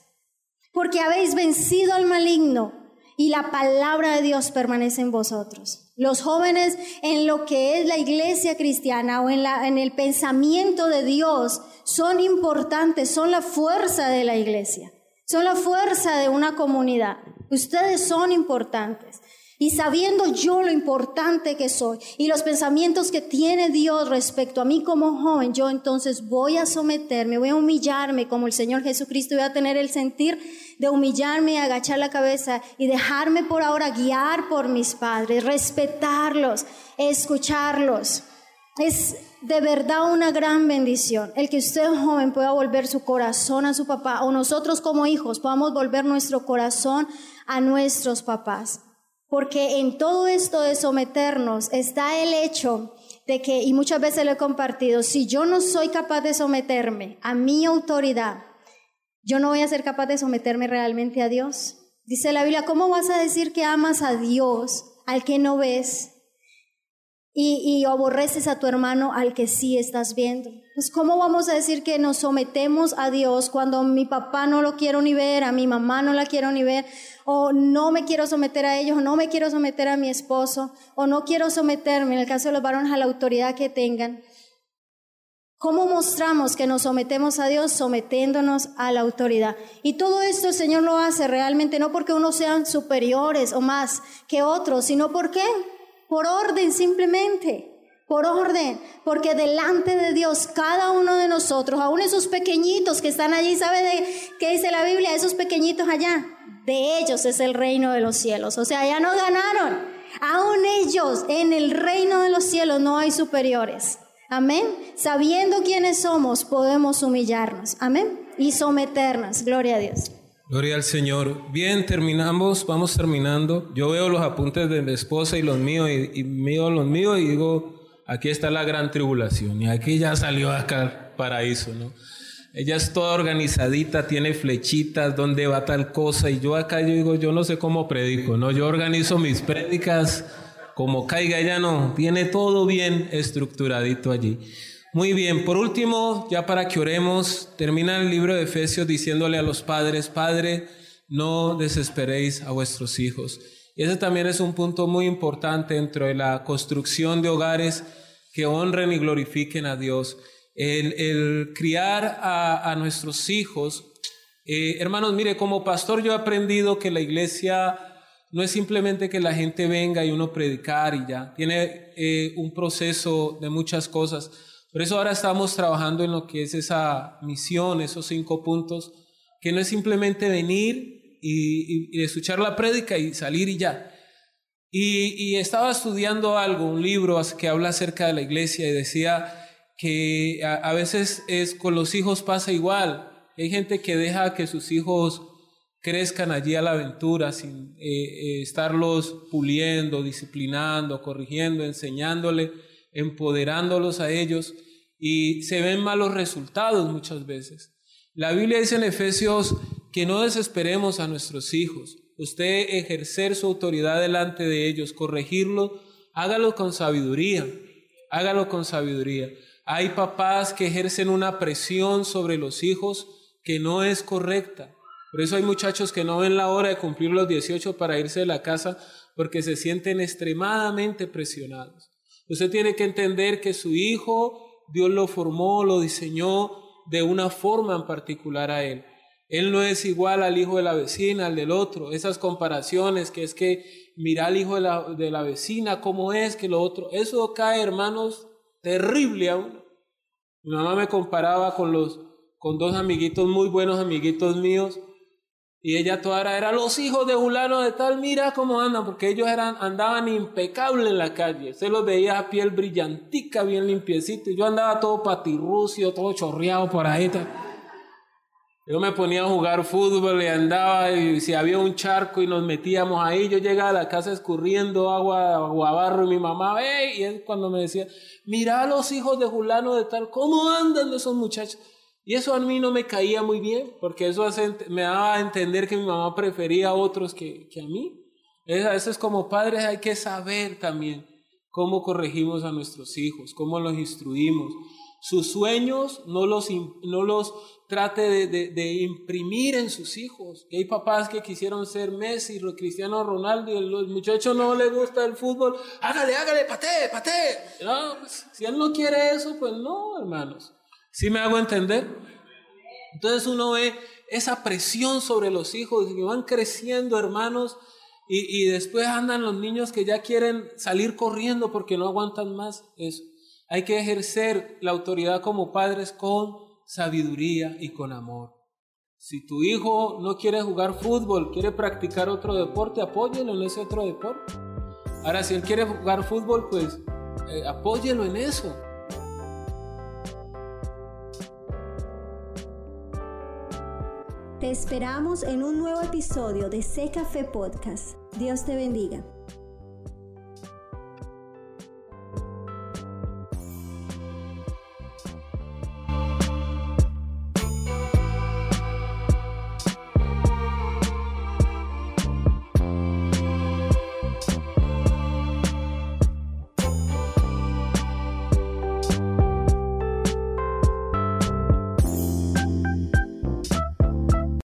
S1: porque habéis vencido al maligno y la palabra de Dios permanece en vosotros. Los jóvenes en lo que es la iglesia cristiana o en, la, en el pensamiento de Dios son importantes, son la fuerza de la iglesia, son la fuerza de una comunidad. Ustedes son importantes. Y sabiendo yo lo importante que soy y los pensamientos que tiene Dios respecto a mí como joven, yo entonces voy a someterme, voy a humillarme como el Señor Jesucristo, voy a tener el sentir de humillarme, agachar la cabeza y dejarme por ahora guiar por mis padres, respetarlos, escucharlos. Es de verdad una gran bendición el que usted joven pueda volver su corazón a su papá o nosotros como hijos podamos volver nuestro corazón a nuestros papás. Porque en todo esto de someternos está el hecho de que, y muchas veces lo he compartido, si yo no soy capaz de someterme a mi autoridad, yo no voy a ser capaz de someterme realmente a Dios. Dice la Biblia, ¿cómo vas a decir que amas a Dios al que no ves? Y, aborreces a tu hermano al que sí estás viendo. Pues ¿cómo vamos a decir que nos sometemos a Dios cuando mi papá no lo quiero ni ver, a mi mamá no la quiero ni ver, o no me quiero someter a ellos, o no me quiero someter a mi esposo, o no quiero someterme, en el caso de los varones, a la autoridad que tengan? ¿Cómo mostramos que nos sometemos a Dios? Sometiéndonos a la autoridad. Y todo esto el Señor lo hace realmente no porque unos sean superiores o más que otros, sino porque por orden simplemente. Por orden, porque delante de Dios, cada uno de nosotros, aún esos pequeñitos que están allí, ¿sabe de qué dice la Biblia? Esos pequeñitos allá, de ellos es el reino de los cielos. O sea, ya no ganaron. Aún ellos, en el reino de los cielos, no hay superiores. Amén. Sabiendo quiénes somos, podemos humillarnos. Amén. Y someternos. Gloria a Dios.
S2: Gloria al Señor. Bien, terminamos, vamos terminando. Yo veo los apuntes de mi esposa y los míos y, y mío los míos y digo, aquí está la gran tribulación y aquí ya salió acá paraíso, ¿no? Ella es toda organizadita, tiene flechitas, dónde va tal cosa y yo acá yo digo, yo no sé cómo predico, ¿no? Yo organizo mis prédicas como caiga ella no, tiene todo bien estructuradito allí. Muy bien, por último, ya para que oremos, termina el libro de Efesios diciéndole a los padres, Padre, no desesperéis a vuestros hijos. Y ese también es un punto muy importante dentro de la construcción de hogares que honren y glorifiquen a Dios. El, criar a, nuestros hijos. Eh, hermanos, mire, como pastor yo he aprendido que la iglesia no es simplemente que la gente venga y uno predicar y ya, tiene eh, un proceso de muchas cosas. Por eso ahora estamos trabajando en lo que es esa misión, esos cinco puntos, que no es simplemente venir y, escuchar la prédica y salir y ya. Y, estaba estudiando algo, un libro que habla acerca de la iglesia y decía que a, veces es con los hijos pasa igual. Hay gente que deja que sus hijos crezcan allí a la aventura sin eh, eh, estarlos puliendo, disciplinando, corrigiendo, enseñándole, empoderándolos a ellos y se ven malos resultados muchas veces. La Biblia dice en Efesios que no desesperemos a nuestros hijos. Usted ejercer su autoridad delante de ellos, corregirlo, hágalo con sabiduría, hágalo con sabiduría. Hay papás que ejercen una presión sobre los hijos que no es correcta. Por eso hay muchachos que no ven la hora de cumplir los 18 para irse de la casa porque se sienten extremadamente presionados. Usted tiene que entender que su hijo, Dios lo formó, lo diseñó de una forma en particular a él. Él no es igual al hijo de la vecina, al del otro. Esas comparaciones que es que mira al hijo de la, de la vecina, cómo es que lo otro. Eso cae, hermanos, terrible a. Mi mamá me comparaba con los con dos amiguitos muy buenos amiguitos míos y ella toda era, los hijos de Julano de tal, mira cómo andan, porque ellos eran, andaban impecables en la calle. Se los veía a piel brillantica, bien limpiecito. Yo andaba todo patirrucio, todo chorreado por ahí. Yo me ponía a jugar fútbol y andaba, y si había un charco y nos metíamos ahí, yo llegaba a la casa escurriendo agua, agua barro y mi mamá, y es cuando me decía, mira a los hijos de Julano de tal, ¿cómo andan esos muchachos? Y eso a mí no me caía muy bien, porque eso me daba a entender que mi mamá prefería a otros que, a mí. Es como padres hay que saber también cómo corregimos a nuestros hijos, cómo los instruimos. Sus sueños no los, no los trate de, imprimir en sus hijos. Que hay papás que quisieron ser Messi, Cristiano Ronaldo, y el muchacho no le gusta el fútbol. Hágale, hágale, patee, patee. No, pues, si él no quiere eso, pues no, hermanos. ¿Sí me hago entender? Entonces uno ve esa presión sobre los hijos que van creciendo, hermanos, y, después andan los niños que ya quieren salir corriendo porque no aguantan más eso. Hay que ejercer la autoridad como padres con sabiduría y con amor. Si tu hijo no quiere jugar fútbol, quiere practicar otro deporte, apóyelo en ese otro deporte. Ahora, si él quiere jugar fútbol, pues eh, apóyelo en eso.
S1: Te esperamos en un nuevo episodio de Seca Fe Podcast. Dios te bendiga.